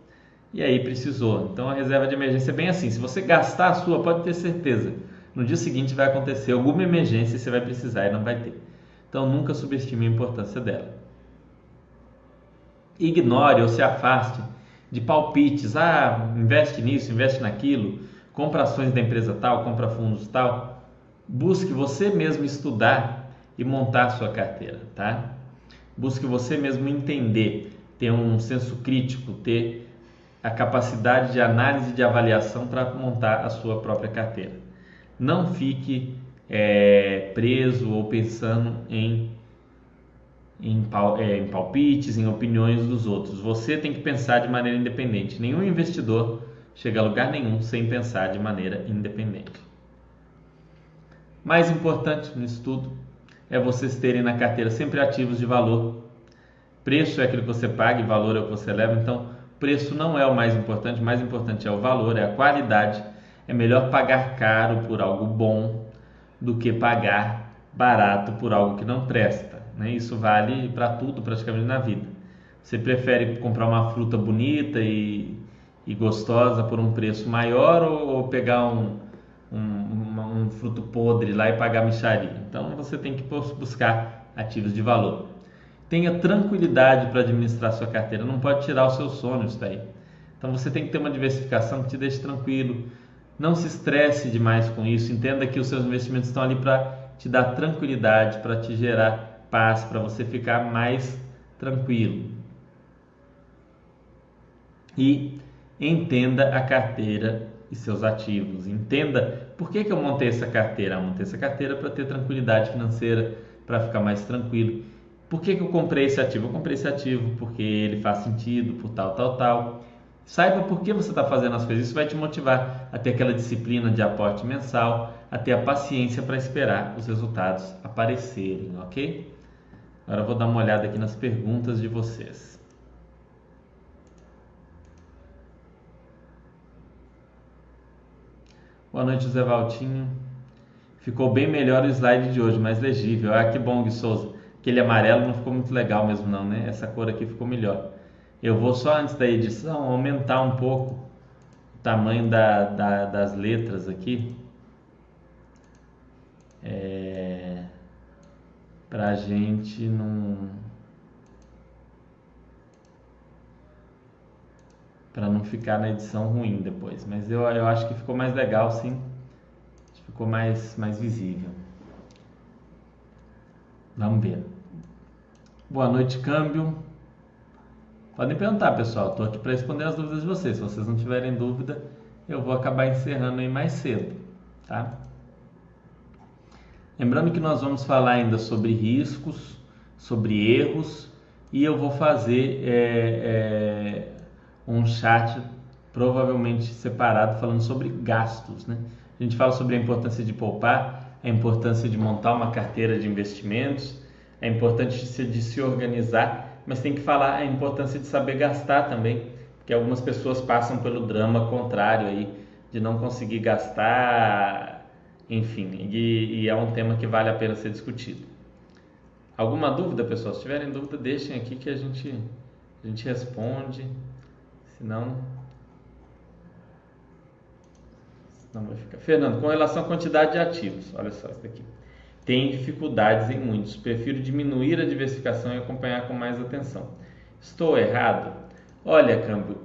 e aí precisou. Então a reserva de emergência é bem assim: se você gastar a sua, pode ter certeza no dia seguinte vai acontecer alguma emergência e você vai precisar e não vai ter. Então nunca subestime a importância dela. Ignore ou se afaste de palpites. Ah, investe nisso, investe naquilo, compra ações da empresa tal, compra fundos tal. Busque você mesmo estudar e montar sua carteira, tá? Busque você mesmo entender, ter um senso crítico, ter a capacidade de análise e de avaliação para montar a sua própria carteira. Não fique é, preso ou pensando em em, é, em palpites, em opiniões dos outros. Você tem que pensar de maneira independente. Nenhum investidor chega a lugar nenhum sem pensar de maneira independente. Mais importante no estudo é vocês terem na carteira sempre ativos de valor. Preço é aquilo que você paga e valor é o que você leva. Então, preço não é o mais importante, o mais importante é o valor, é a qualidade. É melhor pagar caro por algo bom do que pagar barato por algo que não presta. Né? Isso vale para tudo praticamente na vida. Você prefere comprar uma fruta bonita e, e gostosa por um preço maior ou, ou pegar um, um, um, fruto podre lá e pagar micharia? Então você tem que buscar ativos de valor. Tenha tranquilidade para administrar sua carteira, não pode tirar o seu sono isso daí. Então você tem que ter uma diversificação que te deixe tranquilo. Não se estresse demais com isso. Entenda que os seus investimentos estão ali para te dar tranquilidade, para te gerar paz, para você ficar mais tranquilo. E entenda a carteira e seus ativos. Entenda por que, que eu montei essa carteira. Eu montei essa carteira para ter tranquilidade financeira, para ficar mais tranquilo. Por que, que eu comprei esse ativo? Eu comprei esse ativo porque ele faz sentido, por tal, tal, tal. Saiba por que você está fazendo as coisas. Isso vai te motivar a ter aquela disciplina de aporte mensal, a ter a paciência para esperar os resultados aparecerem, ok? Agora eu vou dar uma olhada aqui nas perguntas de vocês. Boa noite, José Valtinho. Ficou bem melhor o slide de hoje, mais legível. Ah, que bom, Gui Souza. Aquele amarelo não ficou muito legal mesmo não, né? Essa cor aqui ficou melhor. Eu vou só antes da edição aumentar um pouco o tamanho da, da, das letras aqui. É, para a gente não. Para não ficar na edição ruim depois. Mas eu, eu acho que ficou mais legal sim. Ficou mais, mais visível. Vamos ver. Boa noite, câmbio. Podem perguntar, pessoal. Estou aqui para responder as dúvidas de vocês. Se vocês não tiverem dúvida, eu vou acabar encerrando aí mais cedo, tá? Lembrando que nós vamos falar ainda sobre riscos, sobre erros e eu vou fazer é, é, um chat provavelmente separado falando sobre gastos, né? A gente fala sobre a importância de poupar, a importância de montar uma carteira de investimentos, a importância de se organizar, mas tem que falar a importância de saber gastar também, porque algumas pessoas passam pelo drama contrário aí de não conseguir gastar enfim, e, e, é um tema que vale a pena ser discutido. Alguma dúvida, pessoal? Se tiverem dúvida, deixem aqui que a gente, a gente responde. Senão, senão vai ficar. Fernando, com relação à quantidade de ativos, olha só isso daqui. Tem dificuldades em muitos. Prefiro diminuir a diversificação e acompanhar com mais atenção. Estou errado? Olha, Câmbio,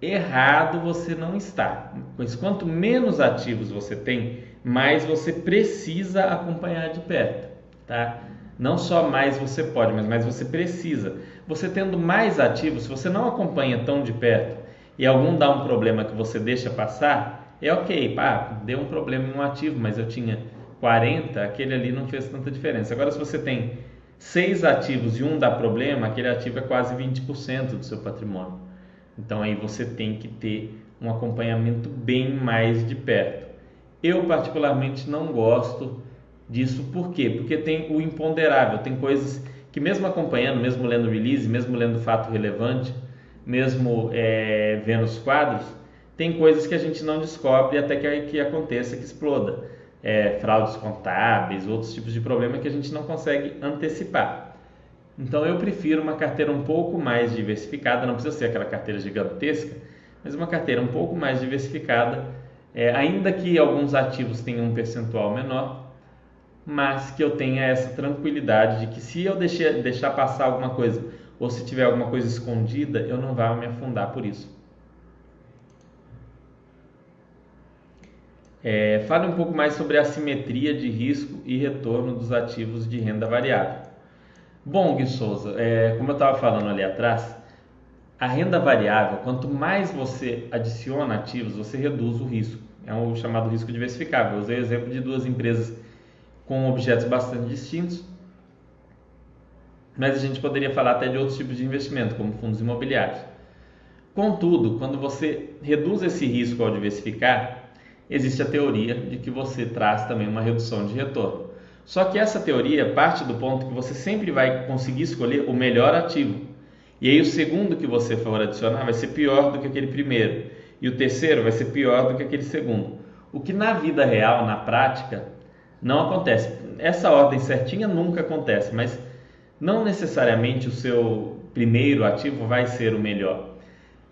errado você não está. Quanto menos ativos você tem, mais você precisa acompanhar de perto, tá? Não só mais você pode, mas mais você precisa. Você tendo mais ativos, se você não acompanha tão de perto e algum dá um problema que você deixa passar, é ok, pá, deu um problema em um ativo, mas eu tinha 40, aquele ali não fez tanta diferença. Agora, se você tem seis ativos e um dá problema, aquele ativo é quase 20% do seu patrimônio. Então aí você tem que ter um acompanhamento bem mais de perto. Eu particularmente não gosto disso, por quê? Porque tem o imponderável, tem coisas que mesmo acompanhando, mesmo lendo release, mesmo lendo fato relevante, mesmo é, vendo os quadros, tem coisas que a gente não descobre até que, que aconteça, que exploda. É, fraudes contábeis, outros tipos de problema que a gente não consegue antecipar. Então eu prefiro uma carteira um pouco mais diversificada, não precisa ser aquela carteira gigantesca, mas uma carteira um pouco mais diversificada, é, ainda que alguns ativos tenham um percentual menor, mas que eu tenha essa tranquilidade de que se eu deixar, deixar passar alguma coisa ou se tiver alguma coisa escondida, eu não vá me afundar por isso. É, fale um pouco mais sobre a simetria de risco e retorno dos ativos de renda variável. Bom, Gui Souza, é, como eu estava falando ali atrás, a renda variável, quanto mais você adiciona ativos, você reduz o risco. É o chamado risco diversificável. Eu usei o exemplo de duas empresas com objetos bastante distintos. mas a gente poderia falar até de outros tipos de investimento, como fundos imobiliários. Contudo, quando você reduz esse risco ao diversificar, existe a teoria de que você traz também uma redução de retorno. Só que essa teoria parte do ponto que você sempre vai conseguir escolher o melhor ativo. E aí o segundo que você for adicionar vai ser pior do que aquele primeiro. E o terceiro vai ser pior do que aquele segundo. O que na vida real, na prática, não acontece. Essa ordem certinha nunca acontece, mas não necessariamente o seu primeiro ativo vai ser o melhor.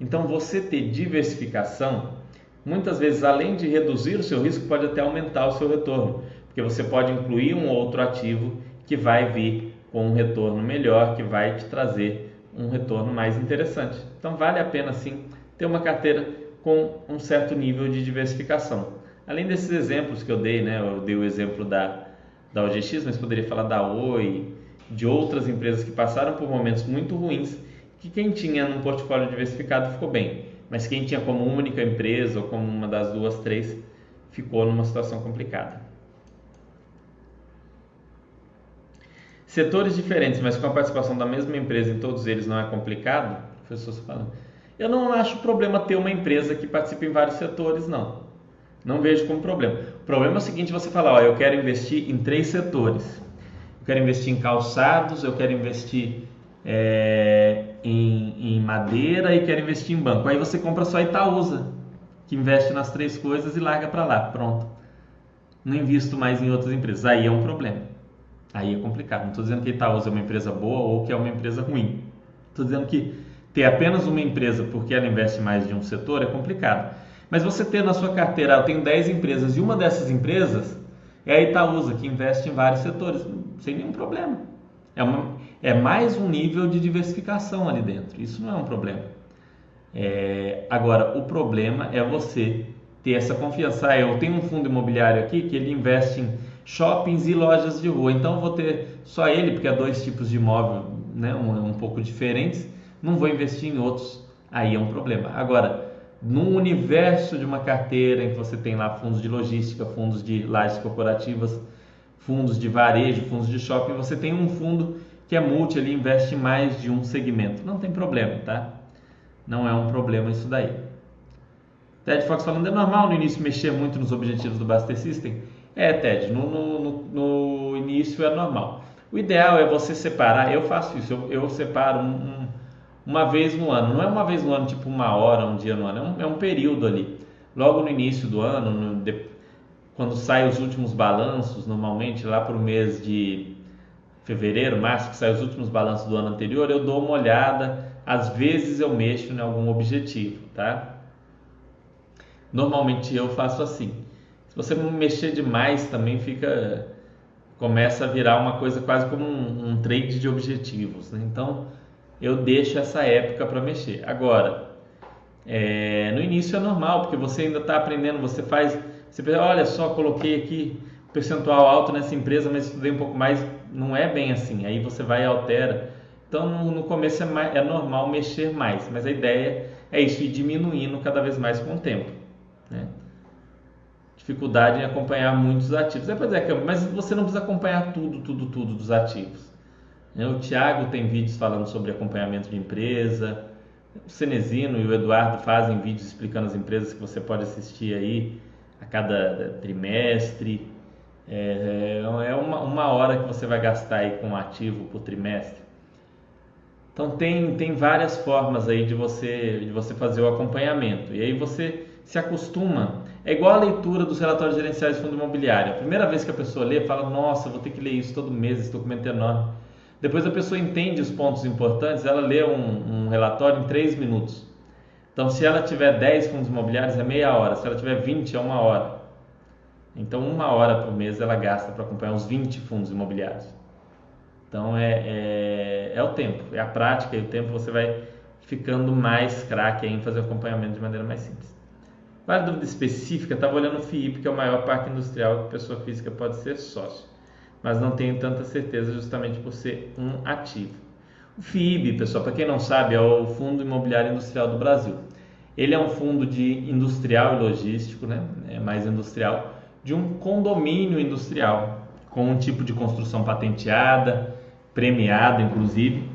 Então, você ter diversificação, muitas vezes, além de reduzir o seu risco, pode até aumentar o seu retorno, porque você pode incluir um outro ativo que vai vir com um retorno melhor, que vai te trazer um retorno mais interessante. Então, vale a pena sim ter uma carteira com um certo nível de diversificação. Além desses exemplos que eu dei, né? Eu dei o exemplo da, da OGX, mas poderia falar da Oi, de outras empresas que passaram por momentos muito ruins que quem tinha num portfólio diversificado ficou bem, mas quem tinha como única empresa ou como uma das duas, três, ficou numa situação complicada. Setores diferentes, mas com a participação da mesma empresa em todos eles não é complicado? Professor falando. Eu não acho problema ter uma empresa que participe em vários setores, não. Não vejo como problema. O problema é o seguinte: você falar, ó, eu quero investir em três setores. Eu quero investir em calçados, eu quero investir é, em, em, madeira e quer investir em banco. Aí você compra só Itaúsa, que investe nas três coisas e larga para lá. Pronto. Não invisto mais em outras empresas. Aí é um problema. Aí é complicado. Não estou dizendo que Itaúsa é uma empresa boa ou que é uma empresa ruim. Estou dizendo que ter apenas uma empresa porque ela investe mais de um setor é complicado. Mas você ter na sua carteira, eu tenho 10 empresas e uma dessas empresas é a Itaúsa, que investe em vários setores, sem nenhum problema. É, uma, é mais um nível de diversificação ali dentro. Isso não é um problema. É, agora, o problema é você ter essa confiança. Ah, eu tenho um fundo imobiliário aqui que ele investe em shoppings e lojas de rua. Então, vou ter só ele, porque há dois tipos de imóvel né, um, um pouco diferentes. Não vou investir em outros. Aí é um problema. Agora, num universo de uma carteira em que você tem lá fundos de logística, fundos de lajes corporativas, fundos de varejo, fundos de shopping, você tem um fundo que é multi, ele investe em mais de um segmento. Não tem problema, tá? Não é um problema isso daí. Ted Fox falando, é normal no início mexer muito nos objetivos do Buster System? É, Ted, no, no, no, início é normal. O ideal é você separar, eu faço isso, eu, eu separo um, um, uma vez no ano. Não é uma vez no ano, tipo uma hora, um dia no ano, é um, é um período ali. Logo no início do ano, no, de, quando saem os últimos balanços, normalmente lá para o mês de fevereiro, março, que saem os últimos balanços do ano anterior, eu dou uma olhada, às vezes eu mexo em algum objetivo, tá? Normalmente eu faço assim. Se você mexer demais, também fica começa a virar uma coisa quase como um, um trade de objetivos, né? Então eu deixo essa época para mexer. Agora, é, no início é normal, porque você ainda está aprendendo, você faz você pensa, olha só, coloquei aqui percentual alto nessa empresa, mas estudei um pouco mais. Não é bem assim. Aí você vai e altera. Então, no começo é, mais, é normal mexer mais, mas a ideia é isso, ir diminuindo cada vez mais com o tempo. Né? Dificuldade em acompanhar muitos ativos. É, pois é, mas você não precisa acompanhar tudo, tudo, tudo dos ativos. Né? O Tiago tem vídeos falando sobre acompanhamento de empresa. O Cenezino e o Eduardo fazem vídeos explicando as empresas que você pode assistir aí a cada trimestre. É, é uma, uma hora que você vai gastar aí com ativo por trimestre. Então tem, tem várias formas aí de você, de você fazer o acompanhamento. E aí você se acostuma. É igual a leitura dos relatórios gerenciais de fundo imobiliário. A primeira vez que a pessoa lê, fala, nossa, vou ter que ler isso todo mês, esse documento é enorme. Depois a pessoa entende os pontos importantes, ela lê um, um relatório em três minutos. Então, se ela tiver 10 fundos imobiliários, é meia hora. Se ela tiver 20, é uma hora. Então, uma hora por mês ela gasta para acompanhar os 20 fundos imobiliários. Então, é, é, é, o tempo, é a prática e o tempo você vai ficando mais craque em fazer o acompanhamento de maneira mais simples. Vale dúvida específica, estava olhando o FIIP, que é o maior parque industrial que pessoa física pode ser sócio. Mas não tenho tanta certeza justamente por ser um ativo. O FIIB, pessoal, para quem não sabe, é o Fundo Imobiliário Industrial do Brasil. Ele é um fundo de industrial e logístico, né? É mais industrial, de um condomínio industrial com um tipo de construção patenteada, premiado inclusive,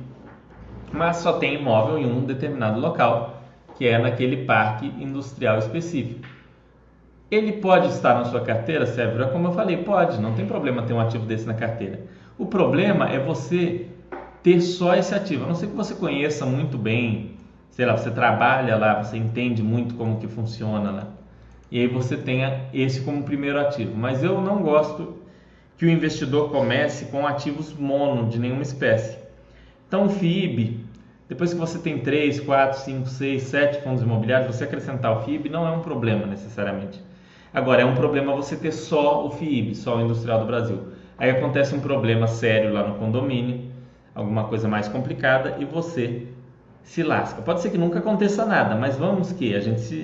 mas só tem imóvel em um determinado local, que é naquele parque industrial específico. Ele pode estar na sua carteira, Sérgio? É como eu falei, pode, não tem problema ter um ativo desse na carteira. O problema é você ter só esse ativo. A não ser que você conheça muito bem, sei lá, você trabalha lá, você entende muito como que funciona lá. E aí você tenha esse como primeiro ativo. Mas eu não gosto que o investidor comece com ativos mono de nenhuma espécie. Então o FIB, depois que você tem 3, 4, 5, 6, 7 fundos imobiliários, você acrescentar o FIB não é um problema necessariamente. Agora, é um problema você ter só o FIB, só o Industrial do Brasil. Aí acontece um problema sério lá no condomínio, alguma coisa mais complicada e você se lasca. Pode ser que nunca aconteça nada, mas vamos que a gente se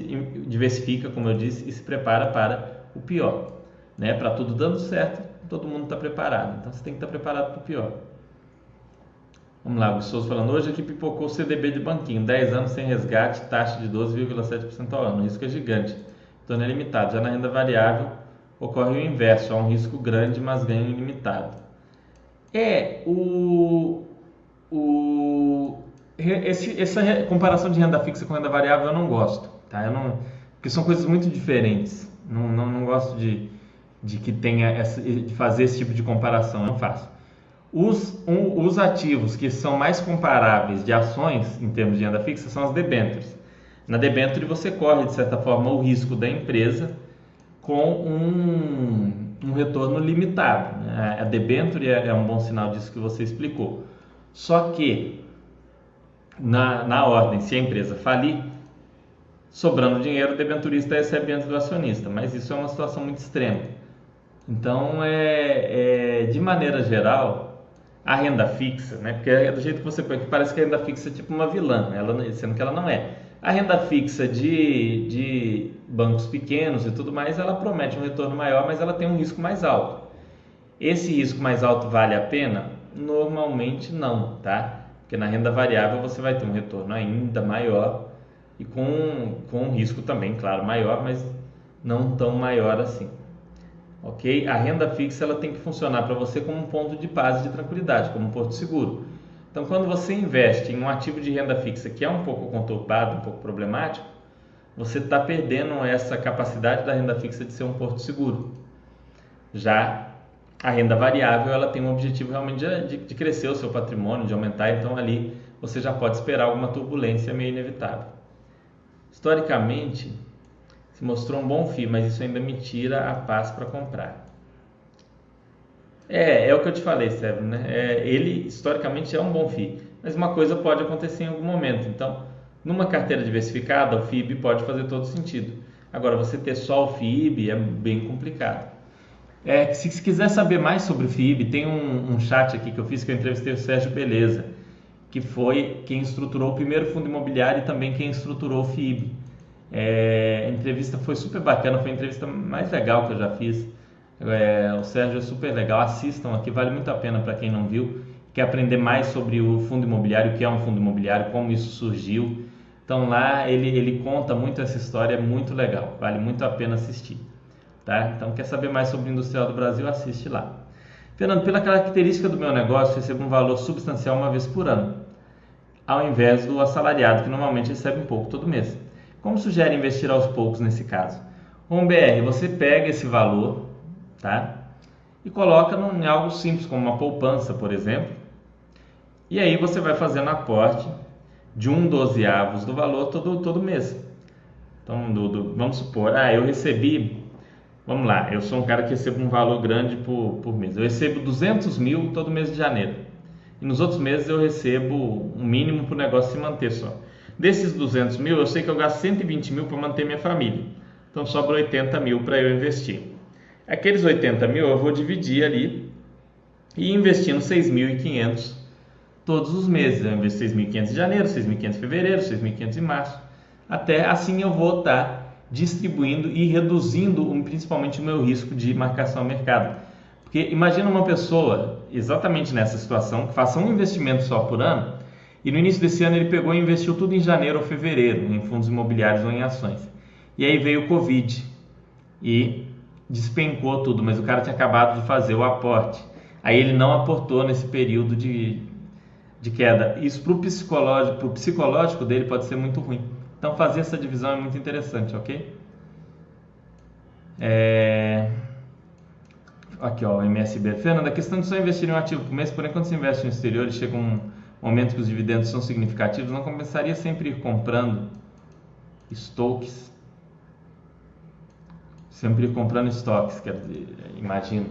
diversifica, como eu disse, e se prepara para o pior. Né? Para tudo dando certo, todo mundo está preparado. Então você tem que estar tá preparado para o pior. Vamos lá, Gustavo falando. Hoje aqui pipocou o CDB de banquinho, 10 anos sem resgate, taxa de 12,7% ao ano. O risco é gigante. Então é limitado. Já na renda variável ocorre o inverso, há um risco grande, mas ganho ilimitado. É o, o esse, essa comparação de renda fixa com renda variável eu não gosto, tá? Eu não, porque são coisas muito diferentes. Não, não, não gosto de, de que tenha essa, de fazer esse tipo de comparação, eu não faço. Os, um, os ativos que são mais comparáveis de ações em termos de renda fixa são as debêntures. Na debenture você corre, de certa forma, o risco da empresa com um, um retorno limitado. Né? A debenture é, é um bom sinal disso que você explicou. Só que, na, na ordem, se a empresa falir, sobrando dinheiro, o debenturista recebe antes do acionista, mas isso é uma situação muito extrema. Então, é, é de maneira geral, a renda fixa, né? porque é do jeito que você põe, parece que a renda fixa é tipo uma vilã, ela, sendo que ela não é. A renda fixa de, de bancos pequenos e tudo mais, ela promete um retorno maior, mas ela tem um risco mais alto. Esse risco mais alto vale a pena? Normalmente não, tá? Porque na renda variável você vai ter um retorno ainda maior e com, com um risco também, claro, maior, mas não tão maior assim. Ok? A renda fixa ela tem que funcionar para você como um ponto de base de tranquilidade, como um porto seguro. Então, quando você investe em um ativo de renda fixa que é um pouco conturbado, um pouco problemático, você está perdendo essa capacidade da renda fixa de ser um porto seguro. Já a renda variável, ela tem um objetivo realmente de, de crescer o seu patrimônio, de aumentar, então ali você já pode esperar alguma turbulência meio inevitável. Historicamente, se mostrou um bom FII, mas isso ainda me tira a paz para comprar. É, é o que eu te falei, Sérgio, né? É, ele historicamente é um bom FII, mas uma coisa pode acontecer em algum momento. Então, numa carteira diversificada, o FIB pode fazer todo sentido. Agora, você ter só o FIB é bem complicado. É, se, se quiser saber mais sobre o FIB, tem um, um, chat aqui que eu fiz que eu entrevistei o Sérgio Beleza, que foi quem estruturou o primeiro fundo imobiliário e também quem estruturou o FIB. É, a entrevista foi super bacana, foi a entrevista mais legal que eu já fiz. É, o Sérgio é super legal, assistam aqui, vale muito a pena para quem não viu. Quer aprender mais sobre o fundo imobiliário, o que é um fundo imobiliário, como isso surgiu. Então lá ele, ele conta muito essa história, é muito legal, vale muito a pena assistir. Tá? Então quer saber mais sobre o Industrial do Brasil, assiste lá. Fernando, pela característica do meu negócio, recebo um valor substancial uma vez por ano, ao invés do assalariado, que normalmente recebe um pouco todo mês. Como sugere investir aos poucos nesse caso? Um BR, você pega esse valor, tá? E coloca em algo simples, como uma poupança, por exemplo. E aí você vai fazendo aporte de um dozeavos do valor todo, todo mês. Então, do, do, vamos supor, ah, eu recebi, vamos lá, eu sou um cara que recebo um valor grande por, por mês. Eu recebo 200 mil todo mês de janeiro. E nos outros meses eu recebo um mínimo para o negócio se manter só. Desses 200 mil, eu sei que eu gasto 120 mil para manter minha família. Então sobra 80 mil para eu investir. Aqueles 80 mil eu vou dividir ali e investindo 6.500 todos os meses. Eu investo 6.500 em janeiro, 6.500 em fevereiro, 6.500 em março. Até assim eu vou estar distribuindo e reduzindo principalmente o meu risco de marcação ao mercado. Porque imagina uma pessoa exatamente nessa situação que faça um investimento só por ano e no início desse ano ele pegou e investiu tudo em janeiro ou fevereiro em fundos imobiliários ou em ações. E aí veio o Covid e despencou tudo, mas o cara tinha acabado de fazer o aporte. Aí ele não aportou nesse período de, de queda. Isso para o psicológico, pro psicológico dele pode ser muito ruim. Então fazer essa divisão é muito interessante, ok? É... Aqui, ó, MSB. Fernanda, a questão de só investir em um ativo por mês, porém, quando se investe no exterior e chega um momento que os dividendos são significativos, não compensaria sempre ir comprando estoques? Sempre comprando estoques, quer dizer, imagino.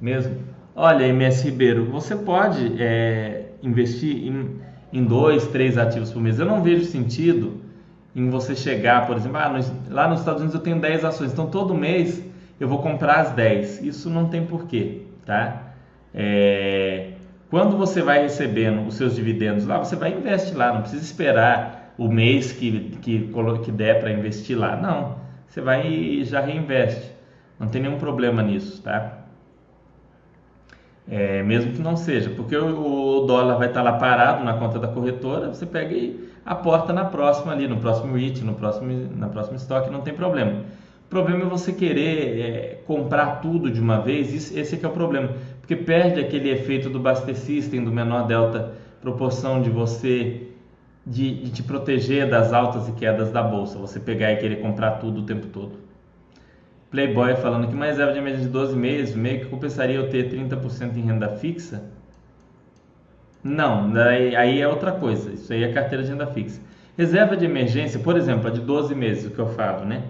Mesmo? Olha, MS Ribeiro, você pode é, investir em, em dois, três ativos por mês. Eu não vejo sentido em você chegar, por exemplo, ah, lá nos Estados Unidos eu tenho 10 ações, então todo mês eu vou comprar as 10. Isso não tem porquê, tá? É, quando você vai recebendo os seus dividendos lá, você vai investir lá, não precisa esperar o mês que, que, que der para investir lá. Não, você vai e já reinveste. Não tem nenhum problema nisso, tá? É, mesmo que não seja, porque o, dólar vai estar lá parado na conta da corretora, você pega e aporta na próxima ali, no próximo REIT, no próximo, na próxima estoque, não tem problema. O problema é você querer é, comprar tudo de uma vez, isso, esse é é o problema, porque perde aquele efeito do Baster System, do menor delta proporção de você de, de, te proteger das altas e quedas da bolsa, você pegar e querer comprar tudo o tempo todo. Playboy falando que uma reserva de emergência de 12 meses meio que compensaria eu ter 30% em renda fixa? Não, daí, aí é outra coisa, isso aí é carteira de renda fixa. Reserva de emergência, por exemplo, a de 12 meses, o que eu falo, né?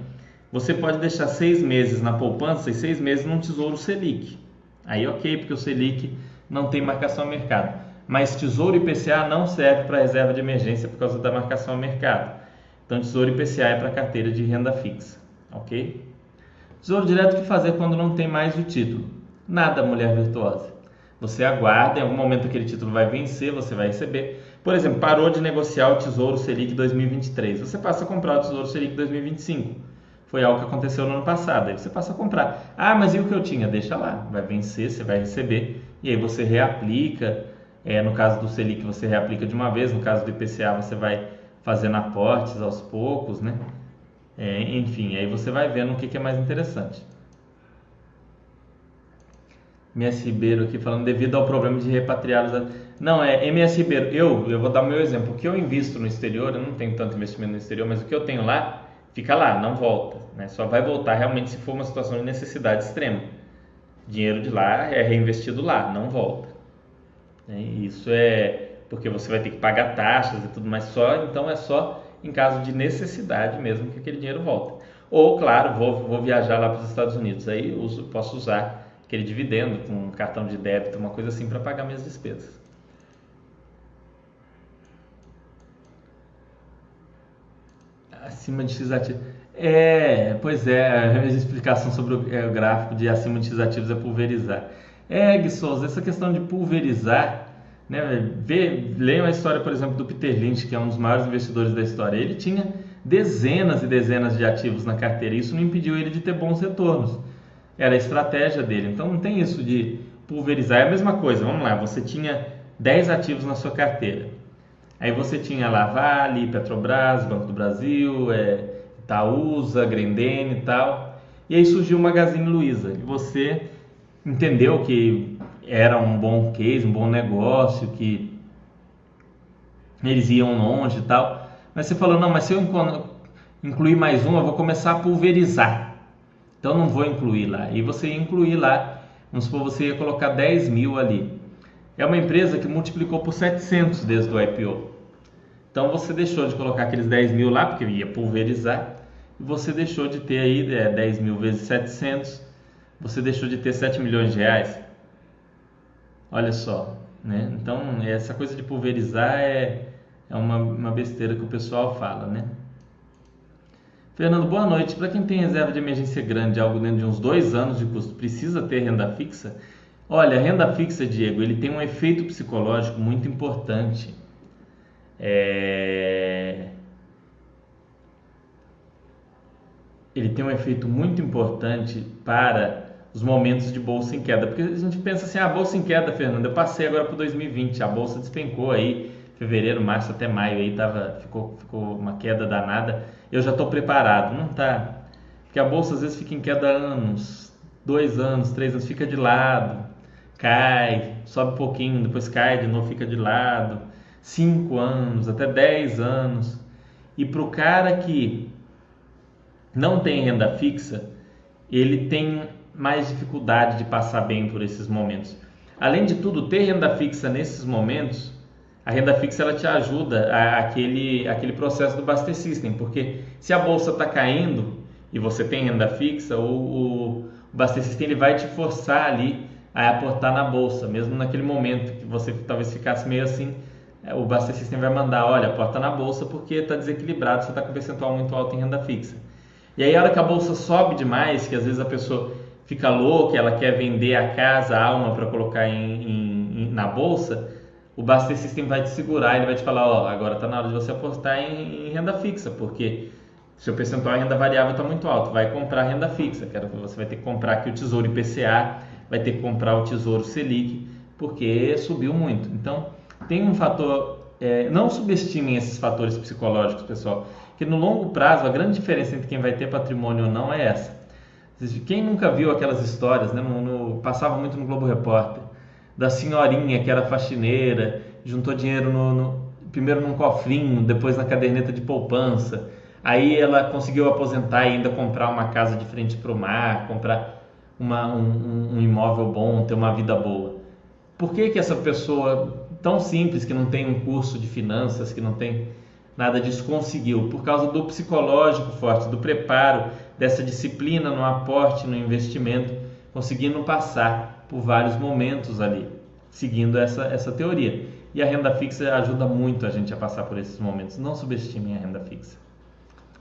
Você pode deixar seis meses na poupança e seis meses num tesouro Selic. Aí ok, porque o Selic não tem marcação a mercado. Mas tesouro IPCA não serve para reserva de emergência por causa da marcação a mercado. Então tesouro IPCA é para carteira de renda fixa, ok? Tesouro direto que fazer quando não tem mais o título? Nada, mulher virtuosa. Você aguarda, em algum momento aquele título vai vencer, você vai receber. Por exemplo, parou de negociar o Tesouro Selic 2023, você passa a comprar o Tesouro Selic 2025 foi algo que aconteceu no ano passado. Aí você passa a comprar. Ah, mas e o que eu tinha? Deixa lá, vai vencer, você vai receber. E aí você reaplica. É, no caso do Selic, você reaplica de uma vez. No caso do IPCA, você vai fazendo aportes aos poucos, né? É, enfim, aí você vai vendo o que, que é mais interessante. MS Ribeiro aqui falando devido ao problema de repatriar os não é MS Ribeiro eu eu vou dar o meu exemplo o que eu invisto no exterior eu não tenho tanto investimento no exterior mas o que eu tenho lá fica lá, não volta. Né? Só vai voltar realmente se for uma situação de necessidade extrema. Dinheiro de lá é reinvestido lá, não volta. Né? Isso é porque você vai ter que pagar taxas e tudo mais só, então é só em caso de necessidade mesmo que aquele dinheiro volta. Ou, claro, vou, vou viajar lá para os Estados Unidos, aí uso, posso usar aquele dividendo com um cartão de débito, uma coisa assim para pagar minhas despesas. Acima de X ativos. É, pois é, a explicação sobre o, é, o, gráfico de acima de X ativos é pulverizar. É, Gui essa questão de pulverizar, né, vê, leiam a história, por exemplo, do Peter Lynch, que é um dos maiores investidores da história. Ele tinha dezenas e dezenas de ativos na carteira, e isso não impediu ele de ter bons retornos. Era a estratégia dele. Então não tem isso de pulverizar. É a mesma coisa, vamos lá, você tinha 10 ativos na sua carteira. Aí você tinha lá Vale, Petrobras, Banco do Brasil, é, Itaúsa, Grendene e tal. E aí surgiu o Magazine Luiza. E você entendeu que era um bom case, um bom negócio, que eles iam longe e tal. Mas você falou, não, mas se eu incluir mais um, eu vou começar a pulverizar. Então não vou incluir lá. E você incluir lá, vamos supor, você ia colocar 10 mil ali é uma empresa que multiplicou por 700 desde o IPO. Então você deixou de colocar aqueles 10 mil lá, porque ia pulverizar, e você deixou de ter aí é, 10 mil vezes 700, você deixou de ter 7 milhões de reais. Olha só, né? Então essa coisa de pulverizar é, é uma, uma besteira que o pessoal fala, né? Fernando, boa noite. Para quem tem reserva de emergência grande, algo dentro de uns dois anos de custo, precisa ter renda fixa? Olha, a renda fixa, Diego, ele tem um efeito psicológico muito importante. É... Ele tem um efeito muito importante para os momentos de bolsa em queda, porque a gente pensa assim, a ah, bolsa em queda, Fernando, eu passei agora para 2020, a bolsa despencou aí, fevereiro, março até maio aí tava, ficou, ficou uma queda danada, eu já estou preparado, não tá? Porque a bolsa às vezes fica em queda anos, dois anos, três anos, fica de lado cai, sobe um pouquinho, depois cai de novo, fica de lado, 5 anos, até 10 anos. E para o cara que não tem renda fixa, ele tem mais dificuldade de passar bem por esses momentos. Além de tudo, ter renda fixa nesses momentos, a renda fixa ela te ajuda a, aquele, aquele processo do Baster System, porque se a bolsa está caindo e você tem renda fixa, o, o, Baster System ele vai te forçar ali a aportar na bolsa, mesmo naquele momento que você talvez ficasse meio assim, é, o Baster System vai mandar, olha, aporta na bolsa porque está desequilibrado, você está com um percentual muito alto em renda fixa. E aí a hora que a bolsa sobe demais, que às vezes a pessoa fica louca, ela quer vender a casa, a alma para colocar em, em, na bolsa, o Baster System vai te segurar, ele vai te falar, ó, agora está na hora de você apostar em, em, renda fixa, porque seu percentual em renda variável está muito alto, vai comprar renda fixa, quero que você vai ter que comprar aqui o Tesouro IPCA, vai ter que comprar o Tesouro Selic, porque subiu muito. Então, tem um fator, é, não subestimem esses fatores psicológicos, pessoal, que no longo prazo a grande diferença entre quem vai ter patrimônio ou não é essa. Quem nunca viu aquelas histórias, né? No, passava muito no Globo Repórter, da senhorinha que era faxineira, juntou dinheiro no, no, primeiro num cofrinho, depois na caderneta de poupança. Aí ela conseguiu aposentar e ainda comprar uma casa de frente para o mar, comprar uma, um, um, imóvel bom, ter uma vida boa. Por que, que essa pessoa tão simples, que não tem um curso de finanças, que não tem nada disso, conseguiu? Por causa do psicológico forte, do preparo, dessa disciplina no aporte, no investimento, conseguindo passar por vários momentos ali, seguindo essa, essa teoria. E a renda fixa ajuda muito a gente a passar por esses momentos. Não subestimem a renda fixa.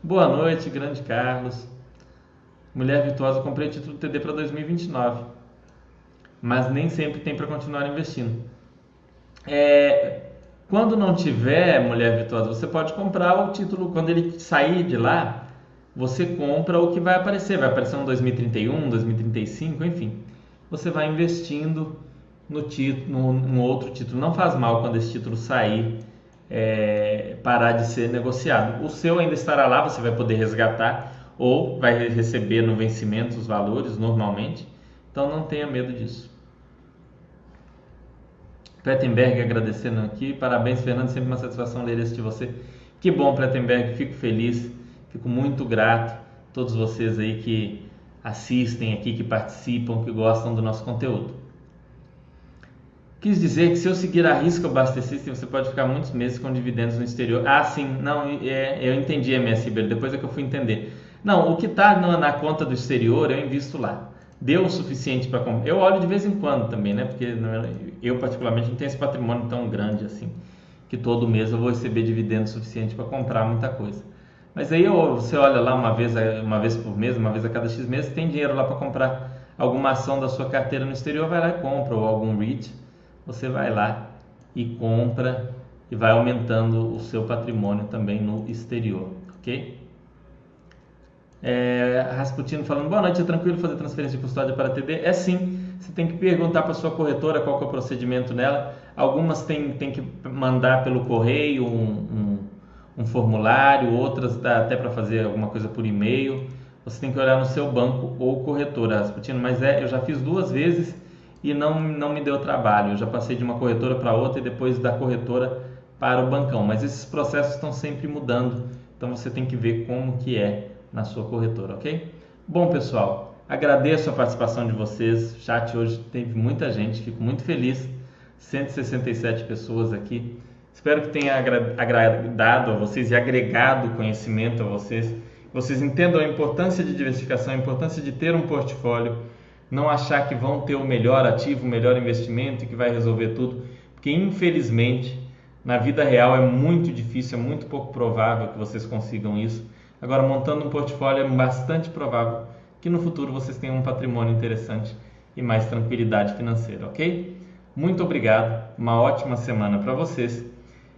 Boa noite, grande Carlos. Mulher Virtuosa, comprei o título TD para 2029, mas nem sempre tem para continuar investindo. É, quando não tiver Mulher Virtuosa, você pode comprar o título quando ele sair de lá você compra o que vai aparecer, vai aparecer um 2031, 2035, enfim. Você vai investindo no título, num outro título. Não faz mal quando esse título sair, é, parar de ser negociado. O seu ainda estará lá, você vai poder resgatar ou vai receber no vencimento os valores normalmente. Então não tenha medo disso. Prettenberg agradecendo aqui. Parabéns, Fernando. Sempre uma satisfação ler esse de você. Que bom, Prettenberg. Fico feliz Fico muito grato a todos vocês aí que assistem aqui, que participam, que gostam do nosso conteúdo. Quis dizer que se eu seguir a risca o Baster System, você pode ficar muitos meses com dividendos no exterior. Ah, sim, não, é, eu entendi, MS Ribeiro, depois é que eu fui entender. Não, o que está na, na, conta do exterior eu invisto lá. Deu o suficiente para comprar. Eu olho de vez em quando também, né? Porque eu, particularmente, não tenho esse patrimônio tão grande assim, que todo mês eu vou receber dividendos suficiente para comprar muita coisa. Mas aí você olha lá uma vez, uma vez por mês, uma vez a cada X meses, tem dinheiro lá para comprar alguma ação da sua carteira no exterior, vai lá e compra, ou algum REIT, você vai lá e compra e vai aumentando o seu patrimônio também no exterior, ok? É, Rasputino falando, boa noite, é tranquilo fazer transferência de custódia para TD? É sim, você tem que perguntar para sua corretora qual é o procedimento nela. Algumas tem, tem que mandar pelo correio um, um um formulário, outras dá até para fazer alguma coisa por e-mail. Você tem que olhar no seu banco ou corretora, Rasputino, mas é, eu já fiz duas vezes e não, não me deu trabalho. Eu já passei de uma corretora para outra e depois da corretora para o bancão. Mas esses processos estão sempre mudando, então você tem que ver como que é na sua corretora, ok? Bom, pessoal, agradeço a participação de vocês. Chat hoje teve muita gente, fico muito feliz. 167 pessoas aqui. Espero que tenha agradado a vocês e agregado conhecimento a vocês. Vocês entendam a importância de diversificação, a importância de ter um portfólio, não achar que vão ter o melhor ativo, o melhor investimento e que vai resolver tudo, porque infelizmente na vida real é muito difícil, é muito pouco provável que vocês consigam isso. Agora, montando um portfólio é bastante provável que no futuro vocês tenham um patrimônio interessante e mais tranquilidade financeira, ok? Muito obrigado, uma ótima semana para vocês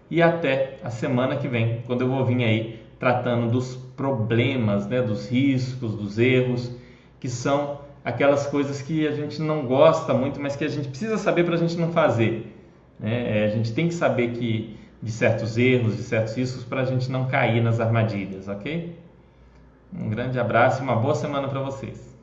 e até a semana que vem, quando eu vou vir aí tratando dos problemas, né, dos riscos, dos erros, que são aquelas coisas que a gente não gosta muito, mas que a gente precisa saber para a gente não fazer. Né? É, a gente tem que saber que de certos erros, de certos riscos, para a gente não cair nas armadilhas, ok? Um grande abraço e uma boa semana para vocês.